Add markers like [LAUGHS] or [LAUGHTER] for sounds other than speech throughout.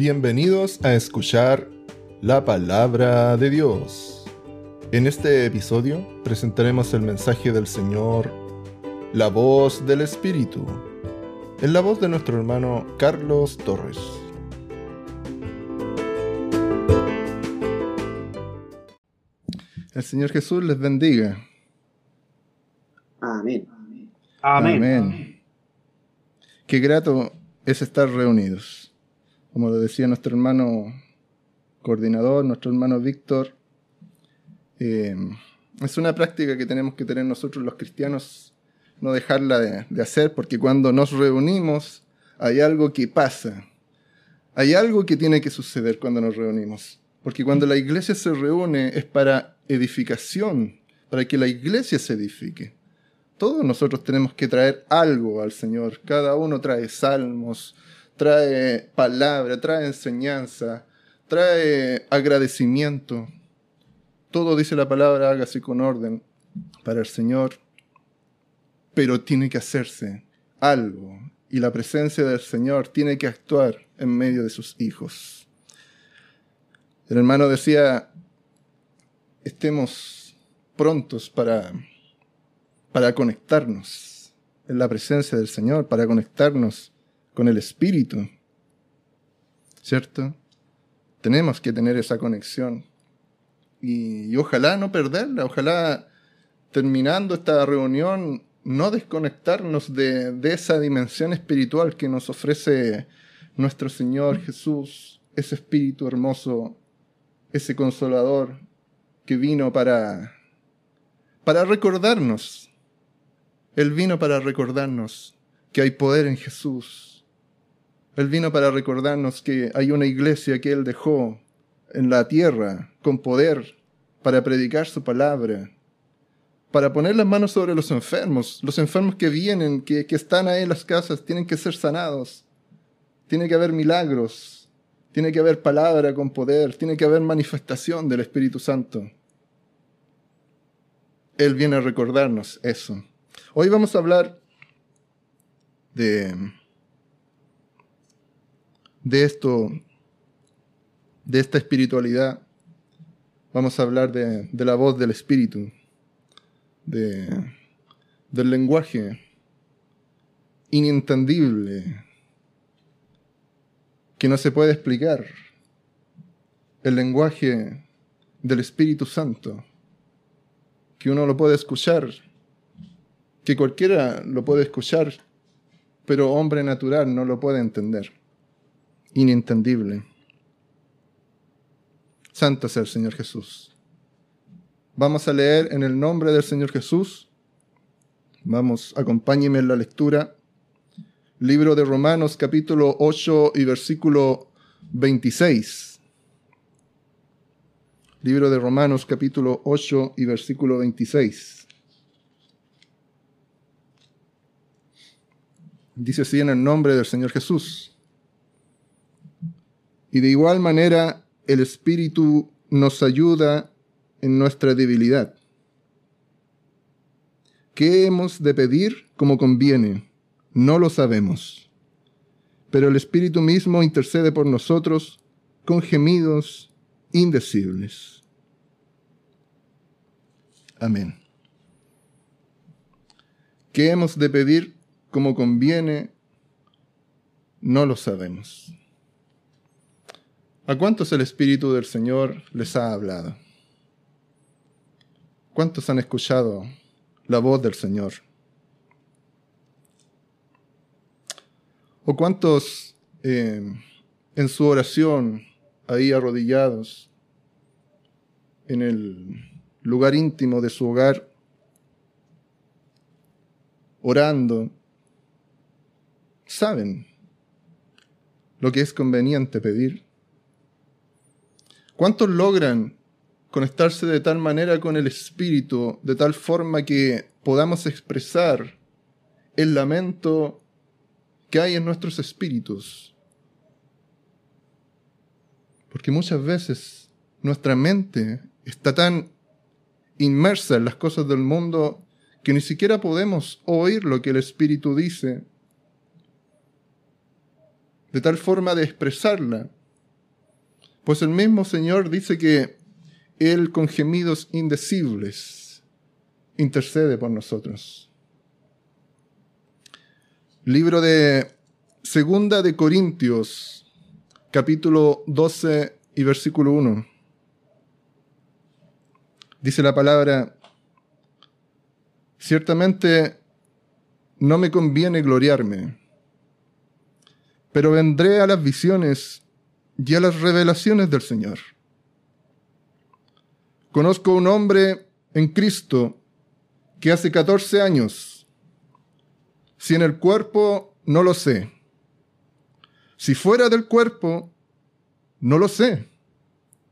Bienvenidos a escuchar la palabra de Dios. En este episodio presentaremos el mensaje del Señor, la voz del Espíritu, en la voz de nuestro hermano Carlos Torres. El Señor Jesús les bendiga. Amén. Amén. Amén. Qué grato es estar reunidos. Como decía nuestro hermano coordinador, nuestro hermano Víctor, eh, es una práctica que tenemos que tener nosotros los cristianos, no dejarla de, de hacer, porque cuando nos reunimos hay algo que pasa, hay algo que tiene que suceder cuando nos reunimos. Porque cuando la iglesia se reúne es para edificación, para que la iglesia se edifique. Todos nosotros tenemos que traer algo al Señor. Cada uno trae salmos, trae palabra, trae enseñanza, trae agradecimiento. Todo dice la palabra, hágase con orden para el Señor. Pero tiene que hacerse algo. Y la presencia del Señor tiene que actuar en medio de sus hijos. El hermano decía, estemos prontos para, para conectarnos en la presencia del Señor, para conectarnos con el Espíritu. ¿Cierto? Tenemos que tener esa conexión. Y, ojalá no perderla, ojalá terminando esta reunión no desconectarnos de, de esa dimensión espiritual que nos ofrece nuestro Señor Jesús, ese Espíritu hermoso ese consolador que vino para, para recordarnos. Él vino para recordarnos que hay poder en Jesús. Él vino para recordarnos que hay una iglesia que Él dejó en la tierra con poder para predicar su palabra, para poner las manos sobre los enfermos. Los enfermos que vienen, que, que están ahí en las casas, tienen que ser sanados. Tiene que haber milagros. Tiene que haber palabra con poder, tiene que haber manifestación del Espíritu Santo. Él viene a recordarnos eso. Hoy vamos a hablar de, de esto, de esta espiritualidad. Vamos a hablar de, de la voz del Espíritu, de, del lenguaje inentendible que no se puede explicar. El lenguaje del Espíritu Santo, que uno lo puede escuchar, que cualquiera lo puede escuchar, pero hombre natural no lo puede entender. Inentendible. Santo sea el Señor Jesús. Vamos a leer en el nombre del Señor Jesús. Vamos, acompáñeme en la lectura Libro de Romanos capítulo 8 y versículo 26. Libro de Romanos capítulo 8 y versículo 26. Dice así en el nombre del Señor Jesús. Y de igual manera el Espíritu nos ayuda en nuestra debilidad. ¿Qué hemos de pedir como conviene? No lo sabemos. Pero el Espíritu mismo intercede por nosotros con gemidos indecibles. Amén. ¿Qué hemos de pedir como conviene? No lo sabemos. ¿A cuántos el Espíritu del Señor les ha hablado? ¿Cuántos han escuchado la voz del Señor? ¿O cuántos eh, en su oración, ahí arrodillados, en el lugar íntimo de su hogar, orando, saben lo que es conveniente pedir? ¿Cuántos logran conectarse de tal manera con el Espíritu, de tal forma que podamos expresar el lamento que hay en nuestros espíritus. Porque muchas veces nuestra mente está tan inmersa en las cosas del mundo que ni siquiera podemos oír lo que el Espíritu dice, de tal forma de expresarla Pues el mismo Señor dice que Él con gemidos indecibles intercede por nosotros. Libro de Segunda de Corintios, capítulo 12 y versículo 1. Dice la palabra, ciertamente no me conviene gloriarme, pero vendré a las visiones y a las revelaciones del Señor. Conozco un hombre en Cristo que hace 14 años, si en el cuerpo, no lo sé. Si fuera del cuerpo, no lo sé.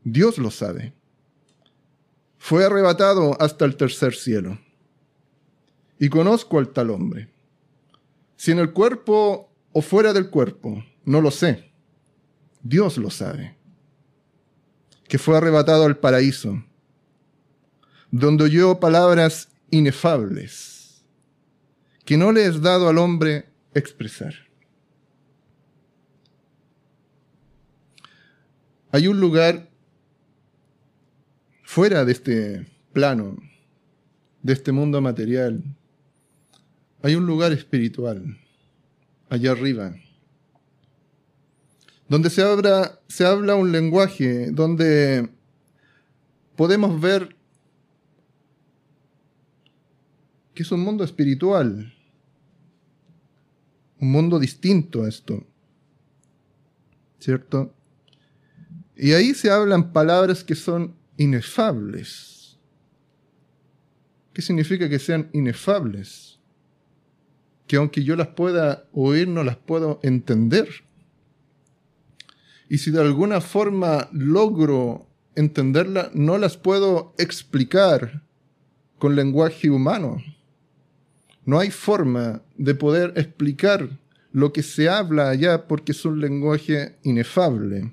Dios lo sabe. Fue arrebatado hasta el tercer cielo. Y conozco al tal hombre. Si en el cuerpo o fuera del cuerpo, no lo sé. Dios lo sabe. Que fue arrebatado al paraíso, donde oyó palabras inefables, que no le es dado al hombre expresar. Hay un lugar fuera de este plano, de este mundo material. Hay un lugar espiritual, allá arriba, donde se habla, se habla un lenguaje, donde podemos ver que es un mundo espiritual, un mundo distinto a esto, ¿cierto? Y ahí se hablan palabras que son inefables. ¿Qué significa que sean inefables? Que aunque yo las pueda oír, no las puedo entender. Y si de alguna forma logro entenderla, no las puedo explicar con lenguaje humano. No hay forma de poder explicar lo que se habla allá porque es un lenguaje inefable.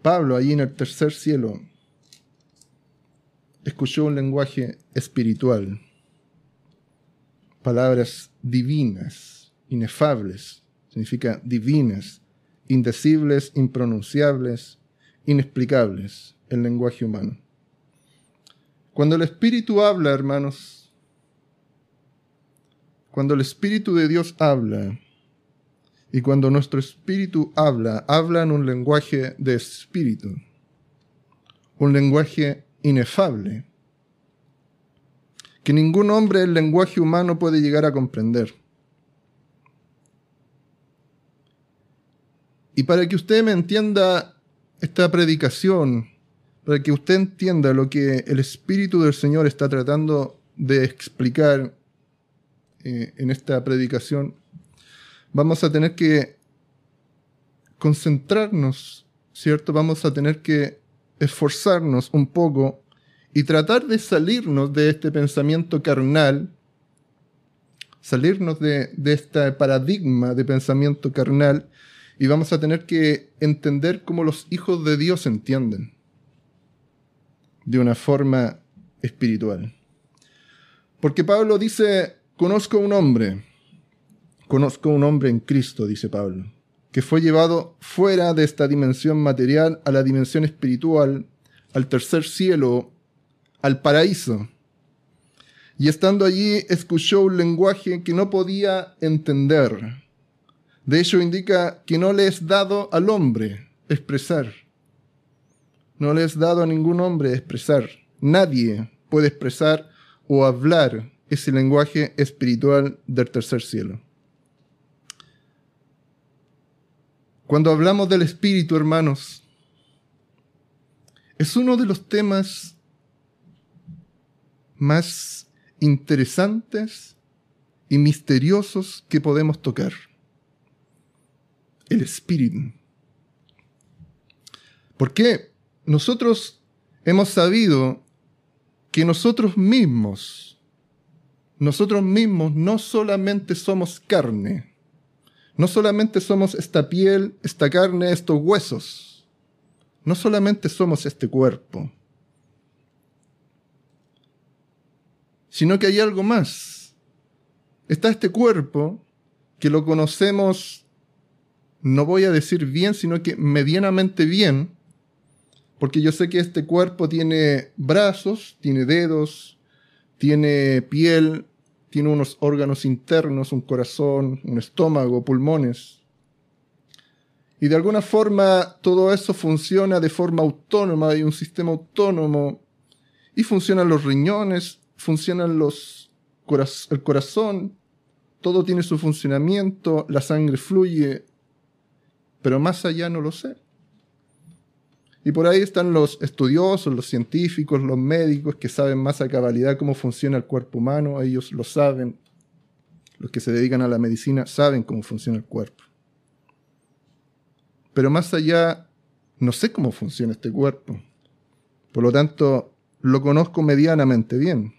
Pablo, allí en el tercer cielo, escuchó un lenguaje espiritual, palabras divinas, inefables, significa divinas, indecibles, impronunciables, inexplicables, el lenguaje humano. Cuando el Espíritu habla, hermanos, cuando el Espíritu de Dios habla, y cuando nuestro espíritu habla, habla en un lenguaje de espíritu, un lenguaje inefable, que ningún hombre el lenguaje humano puede llegar a comprender. Y para que usted me entienda esta predicación, para que usted entienda lo que el Espíritu del Señor está tratando de explicar eh, en esta predicación, vamos a tener que concentrarnos, ¿cierto? Vamos a tener que esforzarnos un poco y tratar de salirnos de este pensamiento carnal, salirnos de, de este paradigma de pensamiento carnal y vamos a tener que entender cómo los hijos de Dios entienden de una forma espiritual. Porque Pablo dice, conozco un hombre, Conozco un hombre en Cristo, dice Pablo, que fue llevado fuera de esta dimensión material a la dimensión espiritual, al tercer cielo, al paraíso. Y estando allí escuchó un lenguaje que no podía entender. De hecho indica que no le es dado al hombre expresar. No le es dado a ningún hombre expresar. Nadie puede expresar o hablar ese lenguaje espiritual del tercer cielo. Cuando hablamos del Espíritu, hermanos, es uno de los temas más interesantes y misteriosos que podemos tocar. El Espíritu. ¿Por qué? Nosotros hemos sabido que nosotros mismos, nosotros mismos no solamente somos carne, no solamente somos esta piel, esta carne, estos huesos. No solamente somos este cuerpo. Sino que hay algo más. Está este cuerpo que lo conocemos no voy a decir bien, sino que medianamente bien, porque yo sé que este cuerpo tiene brazos, tiene dedos, tiene piel, tiene unos órganos internos, un corazón, un estómago, pulmones. Y de alguna forma todo eso funciona de forma autónoma, hay un sistema autónomo, y funcionan los riñones, funcionan los el corazón, todo tiene su funcionamiento, la sangre fluye, pero más allá no lo sé. Y por ahí están los estudiosos, los científicos, los médicos que saben más a cabalidad cómo funciona el cuerpo humano, ellos lo saben. Los que se dedican a la medicina saben cómo funciona el cuerpo. Pero más allá, no sé cómo funciona este cuerpo. Por lo tanto, lo conozco medianamente bien.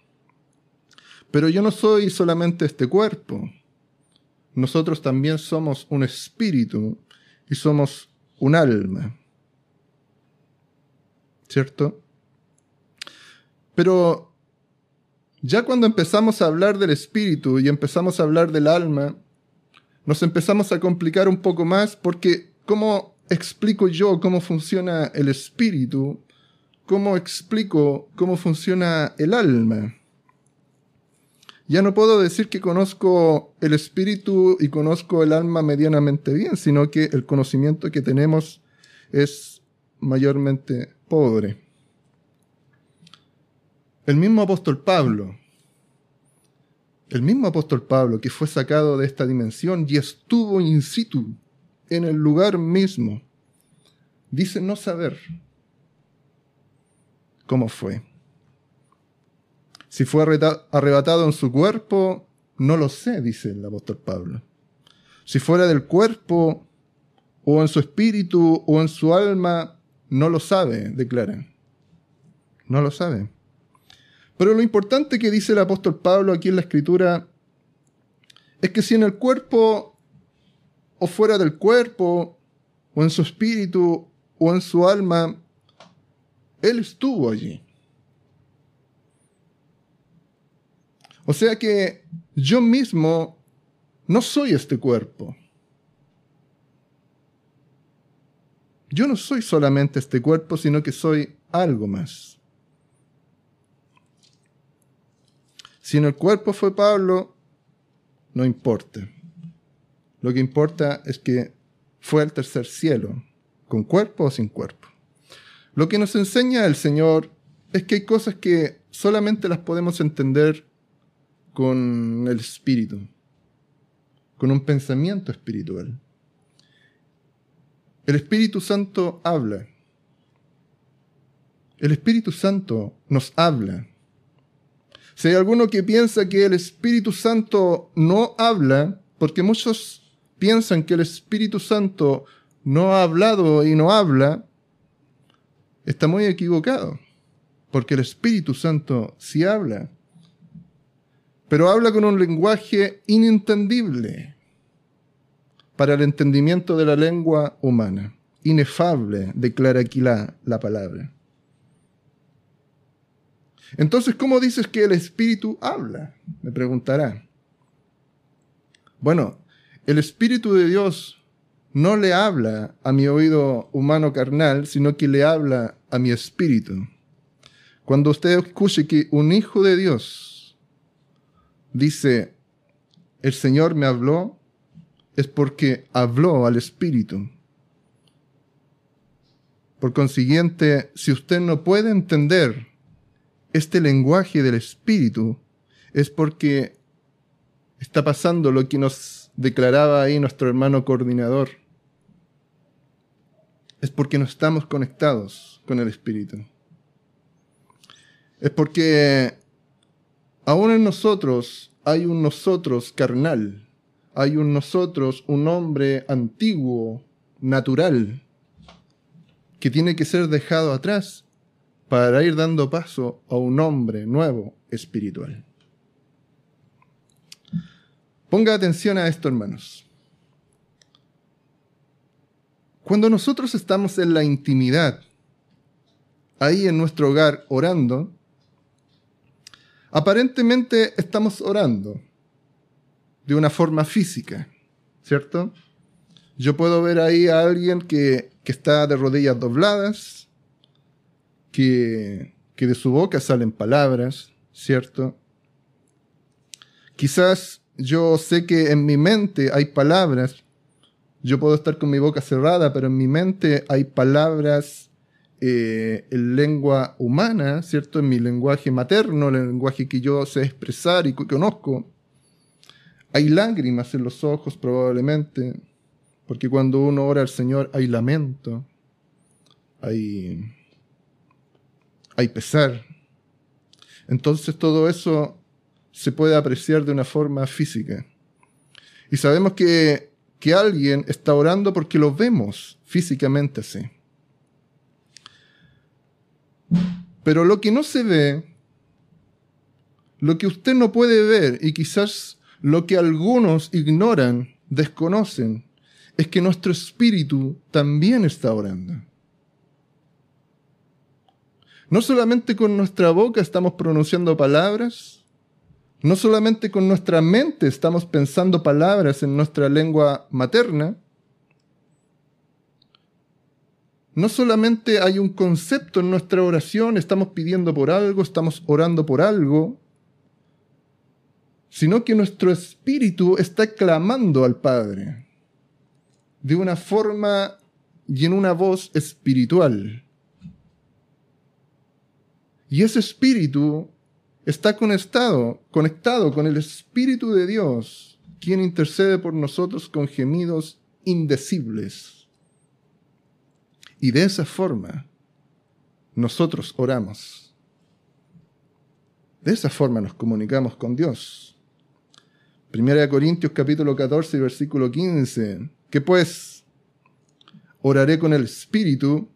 Pero yo no soy solamente este cuerpo. Nosotros también somos un espíritu y somos un alma. ¿cierto? Pero ya cuando empezamos a hablar del espíritu y empezamos a hablar del alma, nos empezamos a complicar un poco más porque ¿cómo explico yo cómo funciona el espíritu? ¿Cómo explico cómo funciona el alma? Ya no puedo decir que conozco el espíritu y conozco el alma medianamente bien, sino que el conocimiento que tenemos es mayormente pobre. El mismo apóstol Pablo, el mismo apóstol Pablo que fue sacado de esta dimensión y estuvo in situ, en el lugar mismo, dice no saber cómo fue. Si fue arrebatado en su cuerpo, no lo sé, dice el apóstol Pablo. Si fuera del cuerpo, o en su espíritu, o en su alma, no lo sabe, declaran. No lo sabe. Pero lo importante que dice el apóstol Pablo aquí en la escritura es que si en el cuerpo o fuera del cuerpo, o en su espíritu, o en su alma, Él estuvo allí. O sea que yo mismo no soy este cuerpo. Yo no soy solamente este cuerpo, sino que soy algo más. Si en el cuerpo fue Pablo, no importa. Lo que importa es que fue al tercer cielo, con cuerpo o sin cuerpo. Lo que nos enseña el Señor es que hay cosas que solamente las podemos entender con el espíritu, con un pensamiento espiritual. El Espíritu Santo habla. El Espíritu Santo nos habla. Si hay alguno que piensa que el Espíritu Santo no habla, porque muchos piensan que el Espíritu Santo no ha hablado y no habla, está muy equivocado, porque el Espíritu Santo sí habla, pero habla con un lenguaje inentendible para el entendimiento de la lengua humana. Inefable, declara aquí la, la palabra. Entonces, ¿cómo dices que el Espíritu habla? Me preguntará. Bueno, el Espíritu de Dios no le habla a mi oído humano carnal, sino que le habla a mi espíritu. Cuando usted escuche que un hijo de Dios dice, el Señor me habló, es porque habló al Espíritu. Por consiguiente, si usted no puede entender este lenguaje del Espíritu, es porque está pasando lo que nos declaraba ahí nuestro hermano coordinador. Es porque no estamos conectados con el Espíritu. Es porque aún en nosotros hay un nosotros carnal hay un nosotros, un hombre antiguo, natural, que tiene que ser dejado atrás para ir dando paso a un hombre nuevo, espiritual. Ponga atención a esto, hermanos. Cuando nosotros estamos en la intimidad, ahí en nuestro hogar orando, aparentemente estamos orando, de una forma física, ¿cierto? Yo puedo ver ahí a alguien que, que está de rodillas dobladas, que, que de su boca salen palabras, ¿cierto? Quizás yo sé que en mi mente hay palabras, yo puedo estar con mi boca cerrada, pero en mi mente hay palabras eh, en lengua humana, ¿cierto? En mi lenguaje materno, el lenguaje que yo sé expresar y que conozco. Hay lágrimas en los ojos probablemente, porque cuando uno ora al Señor hay lamento, hay, hay pesar. Entonces todo eso se puede apreciar de una forma física. Y sabemos que, que alguien está orando porque lo vemos físicamente así. Pero lo que no se ve, lo que usted no puede ver y quizás lo que algunos ignoran, desconocen, es que nuestro espíritu también está orando. No solamente con nuestra boca estamos pronunciando palabras, no solamente con nuestra mente estamos pensando palabras en nuestra lengua materna, no solamente hay un concepto en nuestra oración, estamos pidiendo por algo, estamos orando por algo, sino que nuestro espíritu está clamando al Padre de una forma y en una voz espiritual. Y ese espíritu está conectado, conectado con el Espíritu de Dios, quien intercede por nosotros con gemidos indecibles. Y de esa forma nosotros oramos. De esa forma nos comunicamos con Dios. Primera de Corintios capítulo 14 versículo 15. Que pues oraré con el espíritu,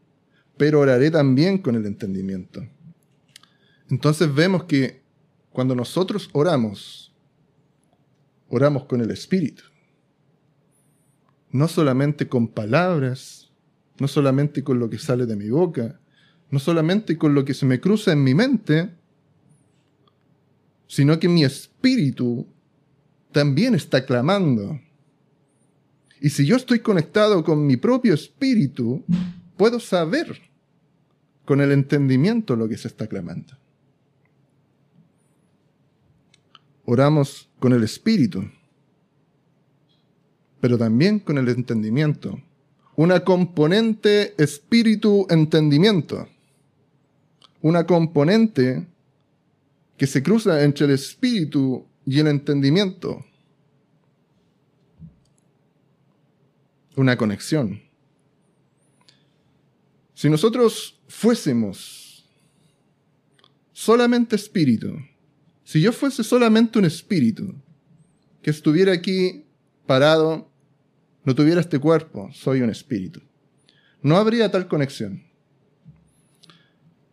pero oraré también con el entendimiento. Entonces vemos que cuando nosotros oramos, oramos con el Espíritu. No solamente con palabras, no solamente con lo que sale de mi boca, no solamente con lo que se me cruza en mi mente, sino que mi espíritu también está clamando. Y si yo estoy conectado con mi propio espíritu, puedo saber con el entendimiento lo que se está clamando. oramos con el espíritu, pero también con el entendimiento. Una componente espíritu-entendimiento. Una componente que se cruza entre el espíritu y el entendimiento. Una conexión. Si nosotros fuésemos solamente espíritu, si yo fuese solamente un espíritu que estuviera aquí parado, no tuviera este cuerpo, soy un espíritu. No habría tal conexión.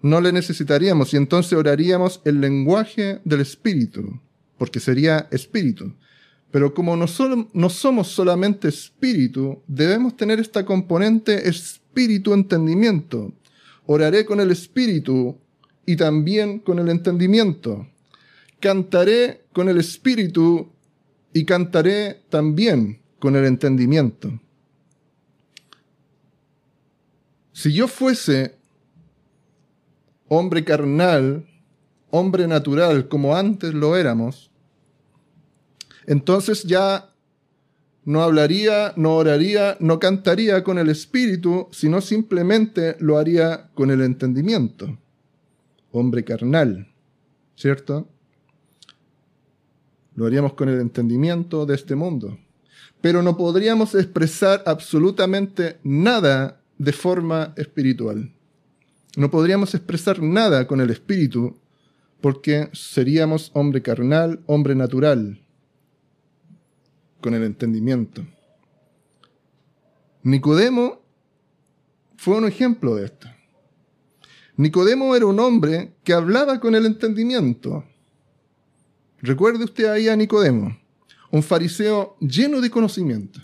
No le necesitaríamos y entonces oraríamos el lenguaje del espíritu, porque sería espíritu. Pero como no, no somos solamente espíritu, debemos tener esta componente espíritu-entendimiento. Oraré con el espíritu y también con el entendimiento cantaré con el espíritu y cantaré también con el entendimiento. Si yo fuese hombre carnal, hombre natural, como antes lo éramos, entonces ya no hablaría, no oraría, no cantaría con el espíritu, sino simplemente lo haría con el entendimiento. Hombre carnal, ¿cierto? Lo haríamos con el entendimiento de este mundo. Pero no podríamos expresar absolutamente nada de forma espiritual. No podríamos expresar nada con el espíritu porque seríamos hombre carnal, hombre natural, con el entendimiento. Nicodemo fue un ejemplo de esto. Nicodemo era un hombre que hablaba con el entendimiento, Recuerde usted ahí a Nicodemo, un fariseo lleno de conocimiento,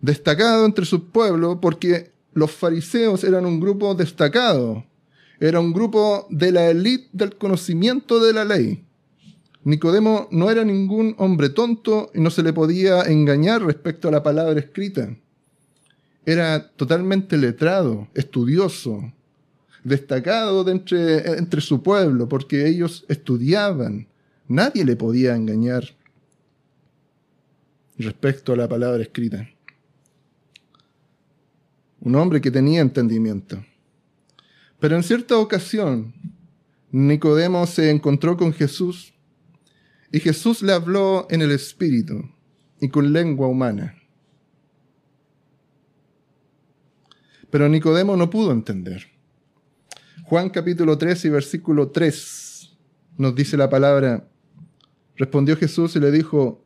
destacado entre su pueblo porque los fariseos eran un grupo destacado, era un grupo de la élite del conocimiento de la ley. Nicodemo no era ningún hombre tonto y no se le podía engañar respecto a la palabra escrita. Era totalmente letrado, estudioso, destacado entre, entre su pueblo, porque ellos estudiaban. Nadie le podía engañar respecto a la palabra escrita. Un hombre que tenía entendimiento. Pero en cierta ocasión, Nicodemo se encontró con Jesús y Jesús le habló en el espíritu y con lengua humana. Pero Nicodemo no pudo entender. Juan capítulo 3 y versículo 3 nos dice la palabra, respondió Jesús y le dijo,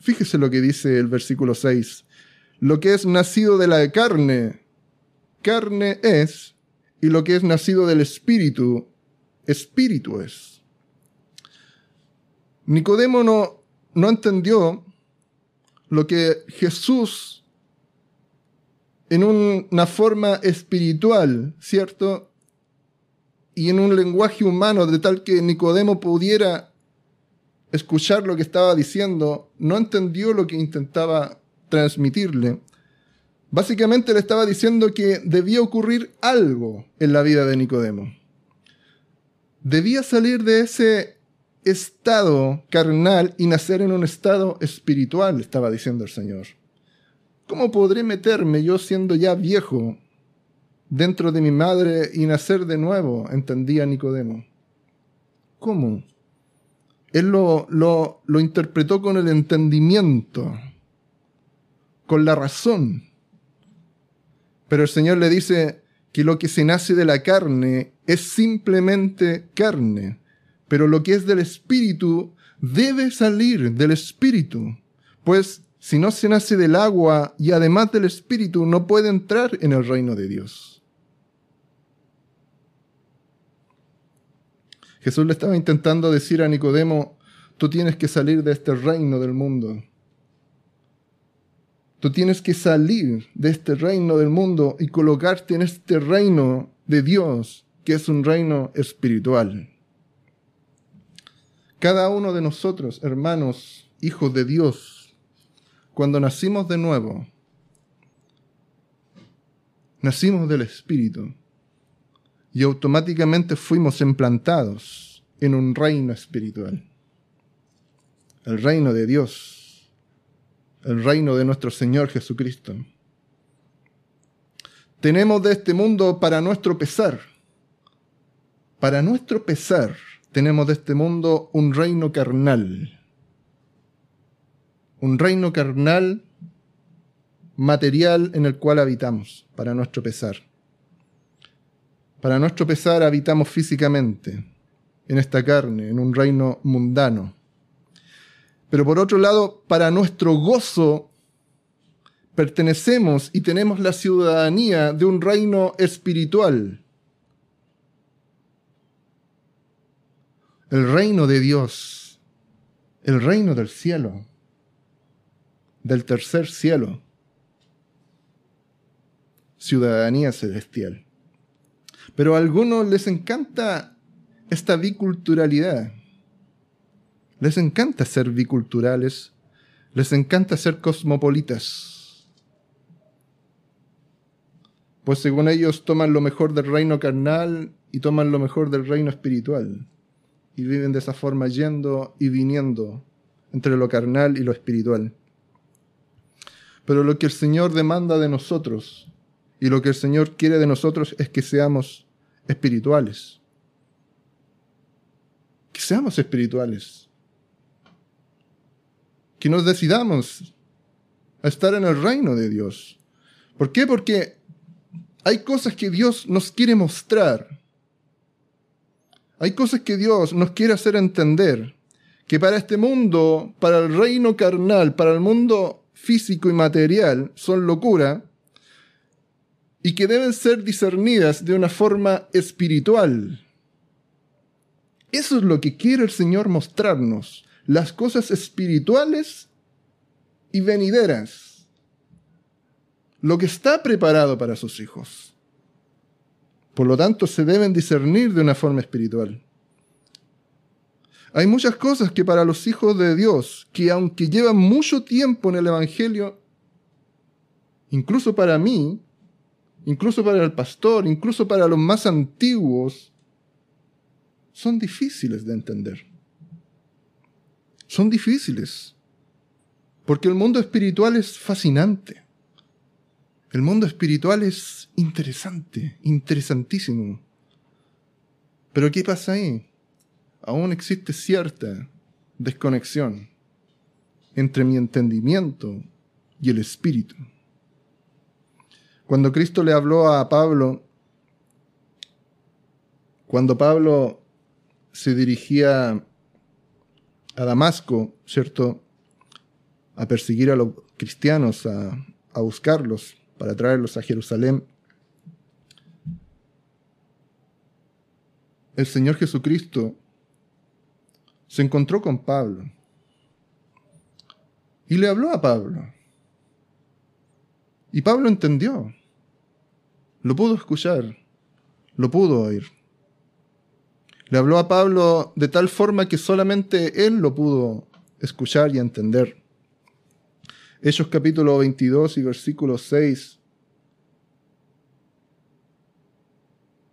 Fíjese lo que dice el versículo 6. Lo que es nacido de la carne, carne es, y lo que es nacido del espíritu, espíritu es. Nicodemo no, no entendió lo que Jesús, en una forma espiritual, ¿cierto? Y en un lenguaje humano, de tal que Nicodemo pudiera escuchar lo que estaba diciendo, no entendió lo que intentaba transmitirle. Básicamente le estaba diciendo que debía ocurrir algo en la vida de Nicodemo. Debía salir de ese estado carnal y nacer en un estado espiritual, estaba diciendo el Señor. ¿Cómo podré meterme yo siendo ya viejo dentro de mi madre y nacer de nuevo? entendía Nicodemo. ¿Cómo? Él lo, lo, interpretó con el entendimiento, con la razón. Pero el Señor le dice que lo que se nace de la carne es simplemente carne, pero lo que es del espíritu debe salir del espíritu, pues si no se nace del agua y además del espíritu no puede entrar en el reino de Dios. Jesús le estaba intentando decir a Nicodemo, tú tienes que salir de este reino del mundo. Tú tienes que salir de este reino del mundo y colocarte en este reino de Dios, que es un reino espiritual. Cada uno de nosotros, hermanos, hijos de Dios, cuando nacimos de nuevo, nacimos del Espíritu y automáticamente fuimos implantados en un reino espiritual. El reino de Dios, el reino de nuestro Señor Jesucristo. Tenemos de este mundo para nuestro pesar, para nuestro pesar, tenemos de este mundo un reino carnal. Un reino carnal material en el cual habitamos, para nuestro pesar. Para nuestro pesar habitamos físicamente en esta carne, en un reino mundano. Pero por otro lado, para nuestro gozo, pertenecemos y tenemos la ciudadanía de un reino espiritual. El reino de Dios, el reino del cielo, del tercer cielo, ciudadanía celestial. Pero a algunos les encanta esta biculturalidad. Les encanta ser biculturales, les encanta ser cosmopolitas. Pues según ellos toman lo mejor del reino carnal y toman lo mejor del reino espiritual. Y viven de esa forma yendo y viniendo entre lo carnal y lo espiritual. Pero lo que el Señor demanda de nosotros y lo que el Señor quiere de nosotros es que seamos espirituales. Que seamos espirituales. Que nos decidamos a estar en el reino de Dios. ¿Por qué? Porque hay cosas que Dios nos quiere mostrar. Hay cosas que Dios nos quiere hacer entender que para este mundo, para el reino carnal, para el mundo físico y material, son locura, y que deben ser discernidas de una forma espiritual. Eso es lo que quiere el Señor mostrarnos, las cosas espirituales y venideras, lo que está preparado para sus hijos. Por lo tanto, se deben discernir de una forma espiritual. Hay muchas cosas que para los hijos de Dios, que aunque llevan mucho tiempo en el Evangelio, incluso para mí, incluso para el pastor, incluso para los más antiguos, son difíciles de entender. Son difíciles. Porque el mundo espiritual es fascinante. El mundo espiritual es interesante, interesantísimo. Pero ¿qué pasa ahí? Aún existe cierta desconexión entre mi entendimiento y el espíritu. Cuando Cristo le habló a Pablo, cuando Pablo se dirigía a Damasco, ¿cierto? A perseguir a los cristianos, a, buscarlos para traerlos a Jerusalén. El Señor Jesucristo se encontró con Pablo y le habló a Pablo. Y Pablo entendió. Lo pudo escuchar, lo pudo oír. Le habló a Pablo de tal forma que solamente él lo pudo escuchar y entender. Hechos capítulo 22 y versículo 6.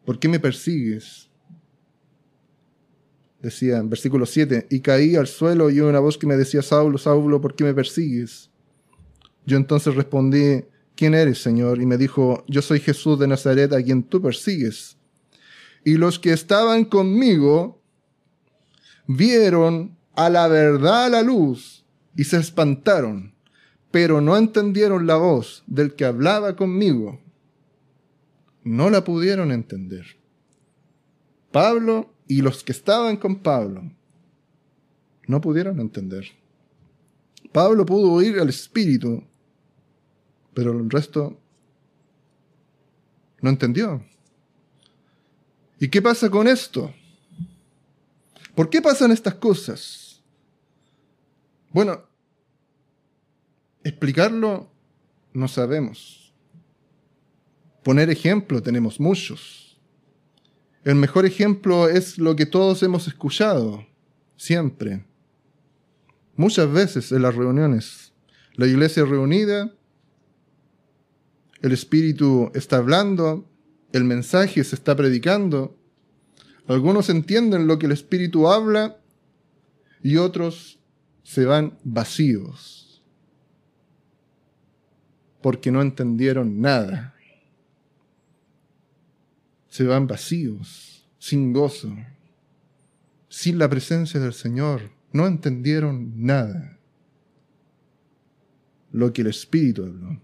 ¿Por qué me persigues? Decía en versículo 7, y caí al suelo y una voz que me decía, Saulo, Saulo, ¿por qué me persigues? Yo entonces respondí, ¿quién eres, Señor? Y me dijo, yo soy Jesús de Nazaret a quien tú persigues. Y los que estaban conmigo vieron a la verdad la luz y se espantaron, pero no entendieron la voz del que hablaba conmigo. No la pudieron entender. Pablo y los que estaban con Pablo no pudieron entender. Pablo pudo oír al Espíritu pero el resto no entendió. ¿Y qué pasa con esto? ¿Por qué pasan estas cosas? Bueno, explicarlo no sabemos. Poner ejemplo tenemos muchos. El mejor ejemplo es lo que todos hemos escuchado, siempre. Muchas veces en las reuniones. La iglesia reunida el Espíritu está hablando, el mensaje se está predicando. Algunos entienden lo que el Espíritu habla y otros se van vacíos porque no entendieron nada. Se van vacíos, sin gozo, sin la presencia del Señor. No entendieron nada lo que el Espíritu habló.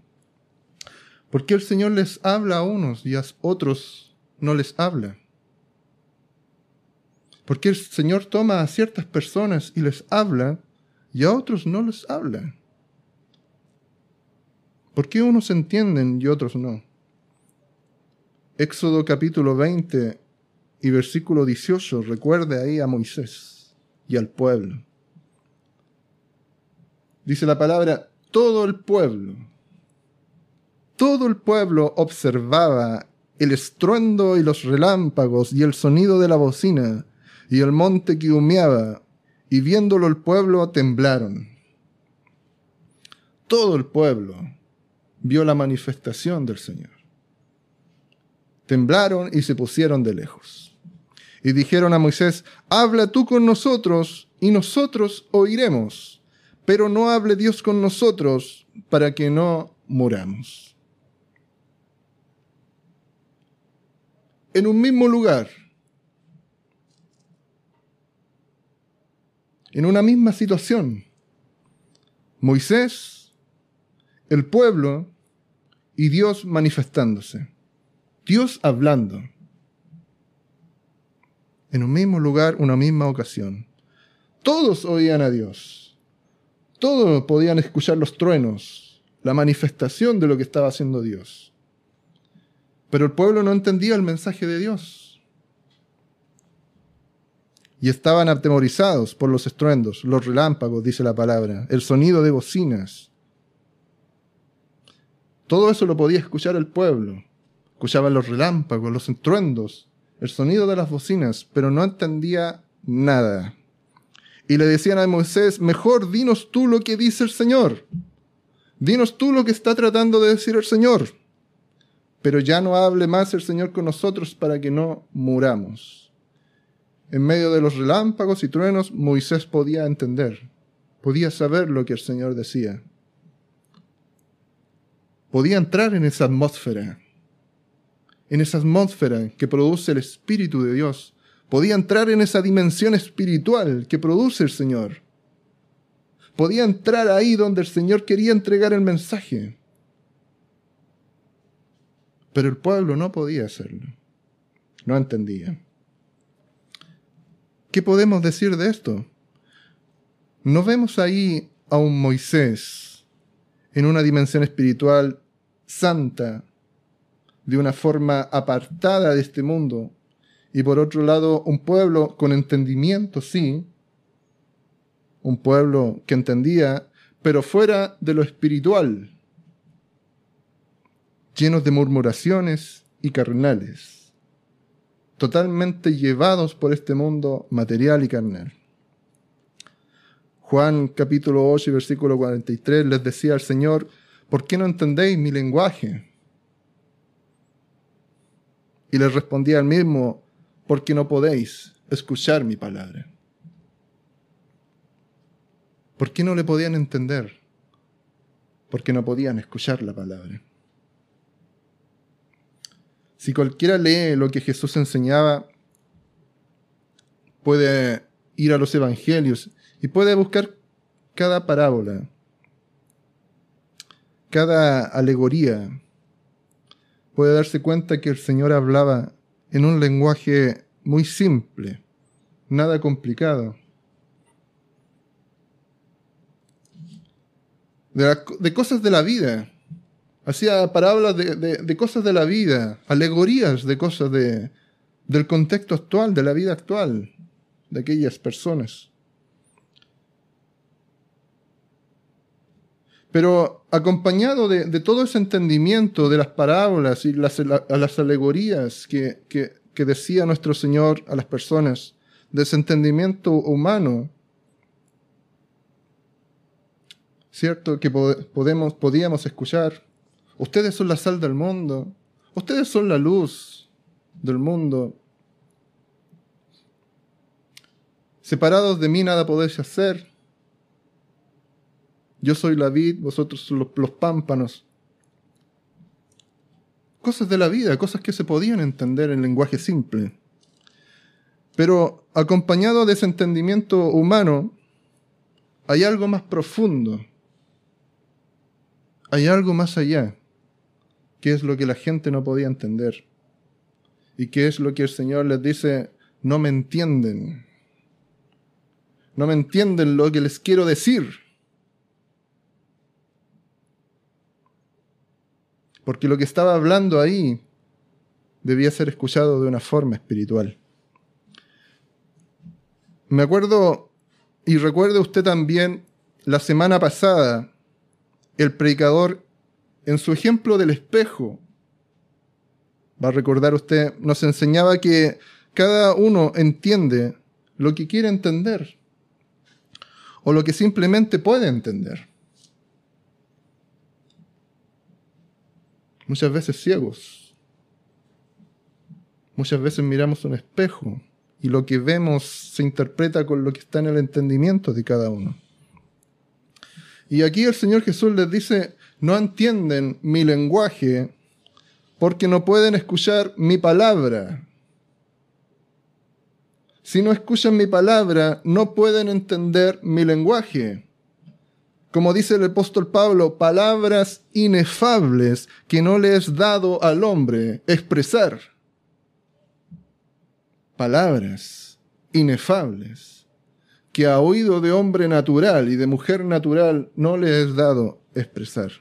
¿Por qué el Señor les habla a unos y a otros no les habla? ¿Por qué el Señor toma a ciertas personas y les habla y a otros no les habla? ¿Por qué unos entienden y otros no? Éxodo capítulo 20 y versículo 18, recuerde ahí a Moisés y al pueblo. Dice la palabra, todo el pueblo todo el pueblo observaba el estruendo y los relámpagos y el sonido de la bocina y el monte que humeaba, y viéndolo el pueblo temblaron. Todo el pueblo vio la manifestación del Señor. Temblaron y se pusieron de lejos. Y dijeron a Moisés, habla tú con nosotros y nosotros oiremos, pero no hable Dios con nosotros para que no muramos. En un mismo lugar, en una misma situación. Moisés, el pueblo y Dios manifestándose. Dios hablando. En un mismo lugar, una misma ocasión. Todos oían a Dios. Todos podían escuchar los truenos, la manifestación de lo que estaba haciendo Dios. Pero el pueblo no entendía el mensaje de Dios. Y estaban atemorizados por los estruendos, los relámpagos, dice la palabra, el sonido de bocinas. Todo eso lo podía escuchar el pueblo. Escuchaban los relámpagos, los estruendos, el sonido de las bocinas, pero no entendía nada. Y le decían a Moisés, mejor dinos tú lo que dice el Señor. Dinos tú lo que está tratando de decir el Señor. Pero ya no hable más el Señor con nosotros para que no muramos. En medio de los relámpagos y truenos, Moisés podía entender, podía saber lo que el Señor decía. Podía entrar en esa atmósfera en esa atmósfera que produce el Espíritu de Dios. Podía entrar en esa dimensión espiritual que produce el Señor. Podía entrar ahí donde el Señor quería entregar el mensaje. Pero el pueblo no podía hacerlo. No entendía. ¿Qué podemos decir de esto? No vemos ahí a un Moisés en una dimensión espiritual santa, de una forma apartada de este mundo. Y por otro lado, un pueblo con entendimiento, sí. Un pueblo que entendía, pero fuera de lo espiritual. Llenos de murmuraciones y carnales. Totalmente llevados por este mundo material y carnal. Juan capítulo 8 versículo 43 les decía al Señor, ¿por qué no entendéis mi lenguaje? Y les respondía al mismo, porque no podéis escuchar mi palabra. ¿Por qué no le podían entender? Porque no podían escuchar la palabra. Si cualquiera lee lo que Jesús enseñaba, puede ir a los evangelios y puede buscar cada parábola, cada alegoría, puede darse cuenta que el Señor hablaba en un lenguaje muy simple, nada complicado. De, cosas de la vida. Hacía parábolas de, cosas de la vida, alegorías de cosas de, del contexto actual, de la vida actual, de aquellas personas. Pero acompañado de, todo ese entendimiento de las parábolas y las, las alegorías que, decía nuestro Señor a las personas, de ese entendimiento humano, ¿cierto? Que podemos, podíamos escuchar, ustedes son la sal del mundo, ustedes son la luz del mundo. Separados de mí nada podéis hacer. Yo soy la vid, vosotros son los, pámpanos. Cosas de la vida, cosas que se podían entender en lenguaje simple. Pero acompañado de ese entendimiento humano, hay algo más profundo. Hay algo más allá, que es lo que la gente no podía entender. Y que es lo que el Señor les dice, no me entienden. No me entienden lo que les quiero decir. porque lo que estaba hablando ahí debía ser escuchado de una forma espiritual. Me acuerdo y recuerde usted también la semana pasada, el predicador en su ejemplo del espejo, va a recordar usted, nos enseñaba que cada uno entiende lo que quiere entender o lo que simplemente puede entender. muchas veces ciegos. Muchas veces miramos un espejo y lo que vemos se interpreta con lo que está en el entendimiento de cada uno. Y aquí el Señor Jesús les dice, no entienden mi lenguaje porque no pueden escuchar mi palabra. Si no escuchan mi palabra, no pueden entender mi lenguaje como dice el apóstol Pablo, palabras inefables que no le es dado al hombre expresar. Palabras inefables que a oído de hombre natural y de mujer natural no le es dado expresar.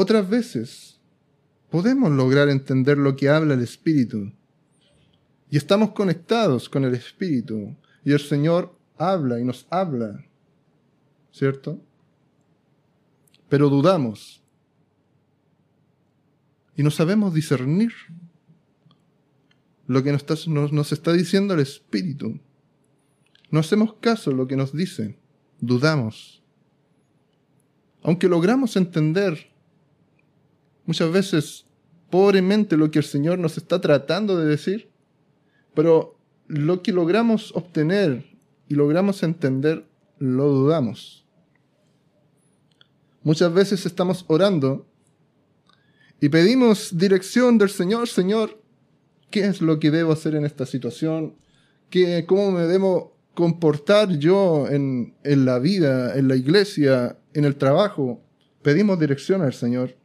Otras veces podemos lograr entender lo que habla el Espíritu y estamos conectados con el Espíritu y el Señor habla y nos habla, ¿cierto? Pero dudamos y no sabemos discernir lo que nos está, diciendo el Espíritu. No hacemos caso a lo que nos dice, dudamos. Aunque logramos entender muchas veces pobremente lo que el Señor nos está tratando de decir, pero lo que logramos obtener y logramos entender, lo dudamos. Muchas veces estamos orando y pedimos dirección del Señor, Señor, ¿qué es lo que debo hacer en esta situación? ¿Qué, ¿Cómo me debo comportar yo en, en la vida, en la iglesia, en el trabajo? Pedimos dirección al Señor.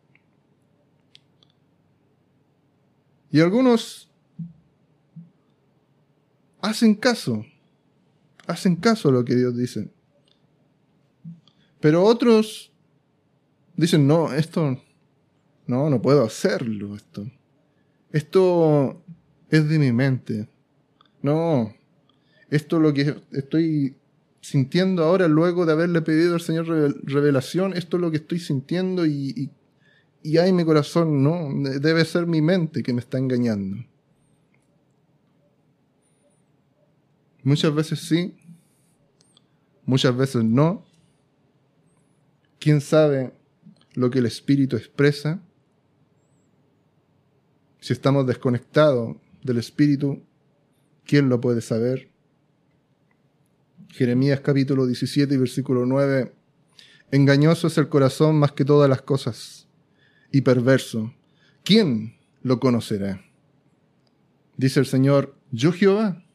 Y algunos hacen caso, hacen caso a lo que Dios dice. Pero otros dicen, no, esto, no, no puedo hacerlo, esto. Esto es de mi mente. No, esto lo que estoy sintiendo ahora luego de haberle pedido al Señor revelación, esto es lo que estoy sintiendo y, y hay mi corazón, no, debe ser mi mente que me está engañando. Muchas veces sí, muchas veces no. ¿Quién sabe lo que el Espíritu expresa? Si estamos desconectados del Espíritu, ¿quién lo puede saber? Jeremías capítulo 17 versículo 9. Engañoso es el corazón más que todas las cosas y perverso. ¿Quién lo conocerá? Dice el Señor, yo Jehová,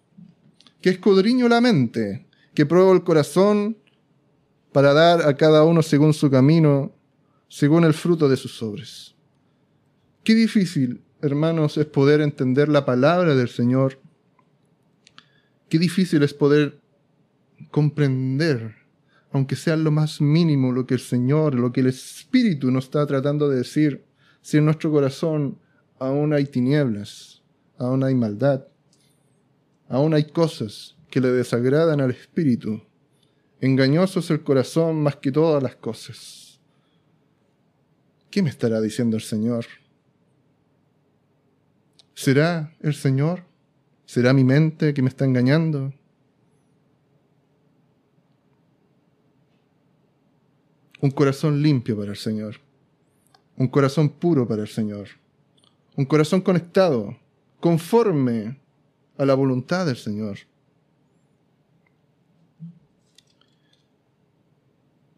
que escudriño la mente, que pruebo el corazón para dar a cada uno según su camino, según el fruto de sus obras. Qué difícil, hermanos, es poder entender la palabra del Señor. Qué difícil es poder comprender, aunque sea lo más mínimo, lo que el Señor, lo que el Espíritu nos está tratando de decir, si en nuestro corazón aún hay tinieblas, aún hay maldad, Aún hay cosas que le desagradan al espíritu. Engañoso es el corazón más que todas las cosas. ¿Qué me estará diciendo el Señor? ¿Será el Señor? ¿Será mi mente que me está engañando? Un corazón limpio para el Señor. Un corazón puro para el Señor. Un corazón conectado, conforme a la voluntad del Señor.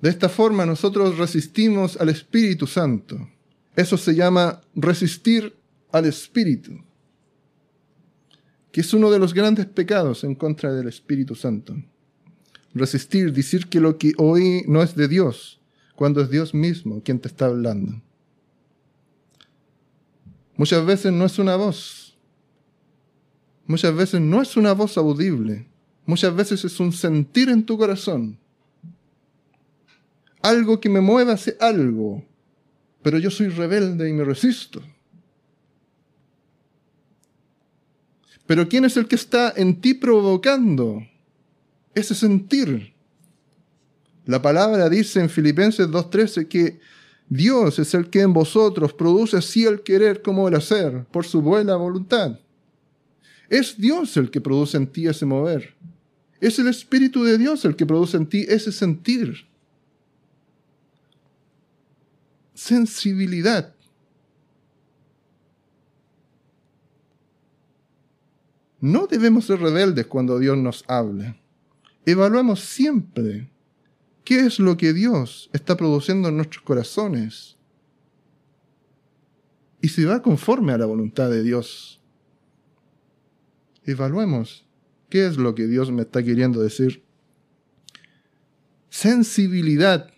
De esta forma nosotros resistimos al Espíritu Santo. Eso se llama resistir al Espíritu, que es uno de los grandes pecados en contra del Espíritu Santo. Resistir, decir que lo que oí no es de Dios, cuando es Dios mismo quien te está hablando. Muchas veces no es una voz, muchas veces no es una voz audible, muchas veces es un sentir en tu corazón. Algo que me mueva hace algo, pero yo soy rebelde y me resisto. Pero ¿quién es el que está en ti provocando ese sentir? La palabra dice en Filipenses 2.13 que Dios es el que en vosotros produce así el querer como el hacer, por su buena voluntad. Es Dios el que produce en ti ese mover. Es el Espíritu de Dios el que produce en ti ese sentir. Sensibilidad. No debemos ser rebeldes cuando Dios nos habla. Evaluemos siempre qué es lo que Dios está produciendo en nuestros corazones y si va conforme a la voluntad de Dios evaluemos qué es lo que Dios me está queriendo decir. Sensibilidad.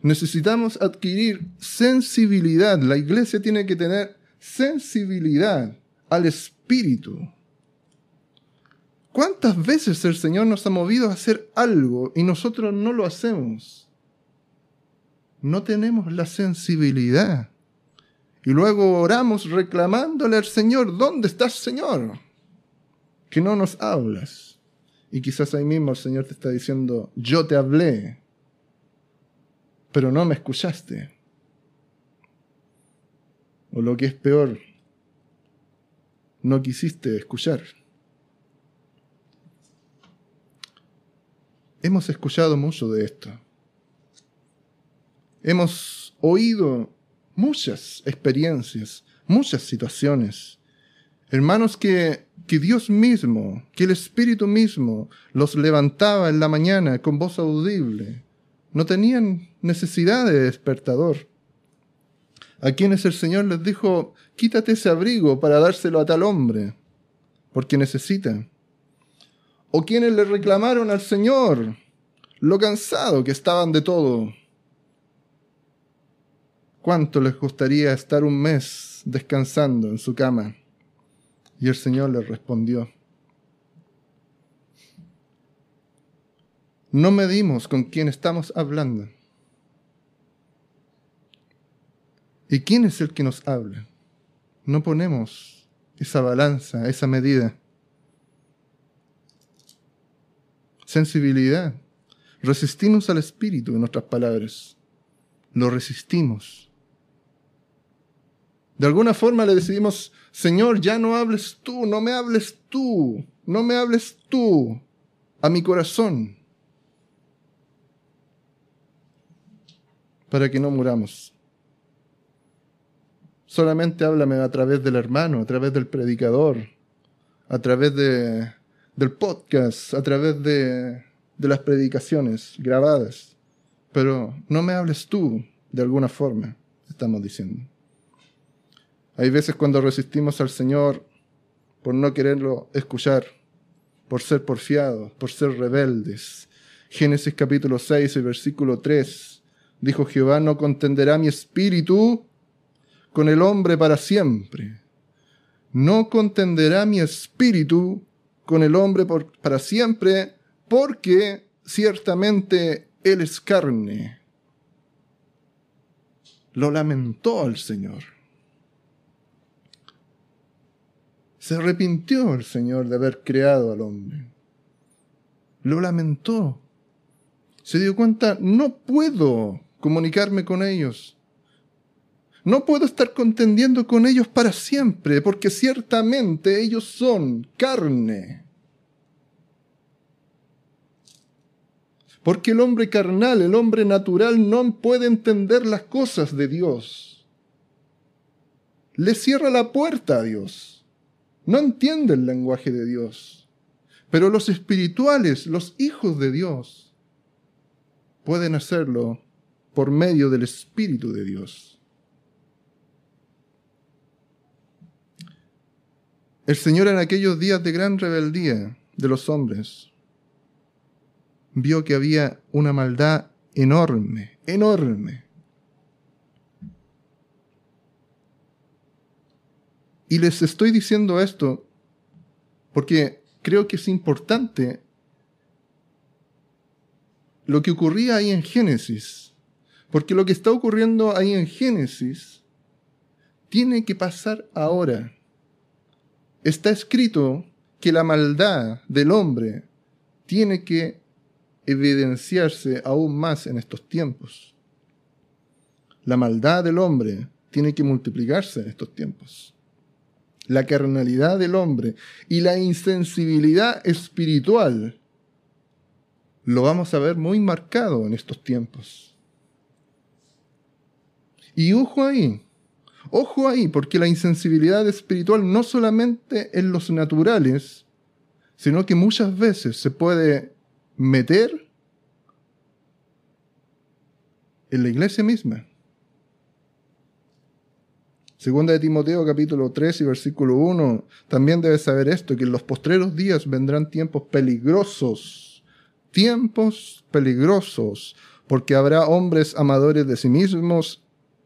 Necesitamos adquirir sensibilidad. La iglesia tiene que tener sensibilidad al Espíritu. ¿Cuántas veces el Señor nos ha movido a hacer algo y nosotros no lo hacemos? No tenemos la sensibilidad. Y luego oramos reclamándole al Señor, ¿dónde estás, Señor? Que no nos hablas. Y quizás ahí mismo el Señor te está diciendo, yo te hablé, pero no me escuchaste. O lo que es peor, no quisiste escuchar. Hemos escuchado mucho de esto. Hemos oído muchas experiencias, muchas situaciones. Hermanos que, que Dios mismo, que el Espíritu mismo los levantaba en la mañana con voz audible. No tenían necesidad de despertador. A quienes el Señor les dijo, quítate ese abrigo para dárselo a tal hombre, porque necesita o quienes le reclamaron al Señor lo cansado que estaban de todo. ¿Cuánto les gustaría estar un mes descansando en su cama? Y el Señor les respondió, no medimos con quién estamos hablando. ¿Y quién es el que nos habla? No ponemos esa balanza, esa medida. Sensibilidad. Resistimos al Espíritu en nuestras palabras. Lo resistimos. De alguna forma le decidimos, Señor, ya no hables tú, no me hables tú, no me hables tú a mi corazón, para que no muramos. Solamente háblame a través del hermano, a través del predicador, a través de del podcast, a través de, de las predicaciones grabadas. Pero no me hables tú de alguna forma, estamos diciendo. Hay veces cuando resistimos al Señor por no quererlo escuchar, por ser porfiados, por ser rebeldes. Génesis capítulo 6 y versículo 3 dijo Jehová, no contenderá mi espíritu con el hombre para siempre. No contenderá mi espíritu con el hombre para siempre, porque ciertamente él es carne. Lo lamentó el Señor. Se arrepintió el Señor de haber creado al hombre. Lo lamentó. Se dio cuenta, no puedo comunicarme con ellos. No puedo estar contendiendo con ellos para siempre, porque ciertamente ellos son carne. Porque el hombre carnal, el hombre natural, no puede entender las cosas de Dios. Le cierra la puerta a Dios. No entiende el lenguaje de Dios. Pero los espirituales, los hijos de Dios, pueden hacerlo por medio del Espíritu de Dios. El Señor en aquellos días de gran rebeldía de los hombres vio que había una maldad enorme, enorme. Y les estoy diciendo esto porque creo que es importante lo que ocurría ahí en Génesis. Porque lo que está ocurriendo ahí en Génesis tiene que pasar ahora está escrito que la maldad del hombre tiene que evidenciarse aún más en estos tiempos. La maldad del hombre tiene que multiplicarse en estos tiempos. La carnalidad del hombre y la insensibilidad espiritual lo vamos a ver muy marcado en estos tiempos. Y ojo ahí, Ojo ahí, porque la insensibilidad espiritual no solamente en los naturales, sino que muchas veces se puede meter en la iglesia misma. Segunda de Timoteo capítulo 3 y versículo 1, también debes saber esto, que en los postreros días vendrán tiempos peligrosos, tiempos peligrosos, porque habrá hombres amadores de sí mismos,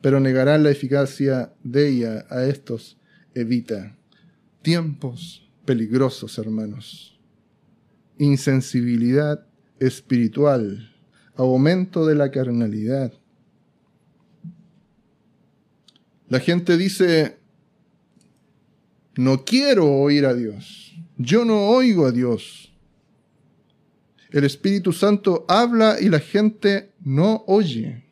pero negarán la eficacia de ella. A estos evita. Tiempos peligrosos, hermanos. Insensibilidad espiritual, aumento de la carnalidad. La gente dice, no quiero oír a Dios, yo no oigo a Dios. El Espíritu Santo habla y la gente no oye.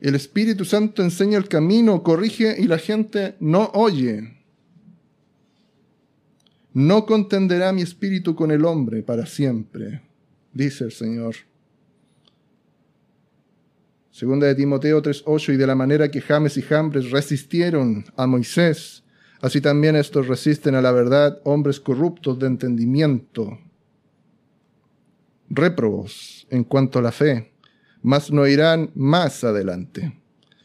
El Espíritu Santo enseña el camino, corrige y la gente no oye. No contenderá mi espíritu con el hombre para siempre, dice el Señor. Segunda de Timoteo 3:8 y de la manera que James y Jambres resistieron a Moisés, así también estos resisten a la verdad, hombres corruptos de entendimiento, réprobos en cuanto a la fe, mas no irán más adelante,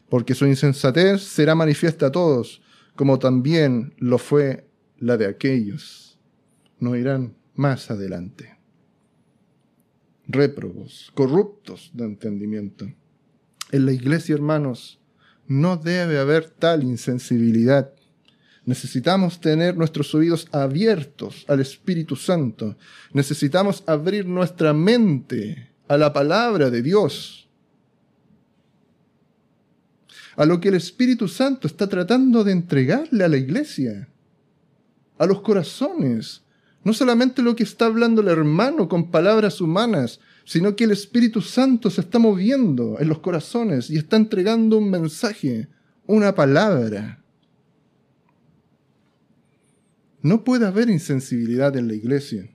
porque su insensatez será manifiesta a todos, como también lo fue la de aquellos no irán más adelante. Réprobos, corruptos de entendimiento. En la iglesia, hermanos, no debe haber tal insensibilidad. Necesitamos tener nuestros oídos abiertos al Espíritu Santo. Necesitamos abrir nuestra mente a la palabra de Dios. A lo que el Espíritu Santo está tratando de entregarle a la iglesia, a los corazones, no solamente lo que está hablando el hermano con palabras humanas, sino que el Espíritu Santo se está moviendo en los corazones y está entregando un mensaje, una palabra. No puede haber insensibilidad en la iglesia.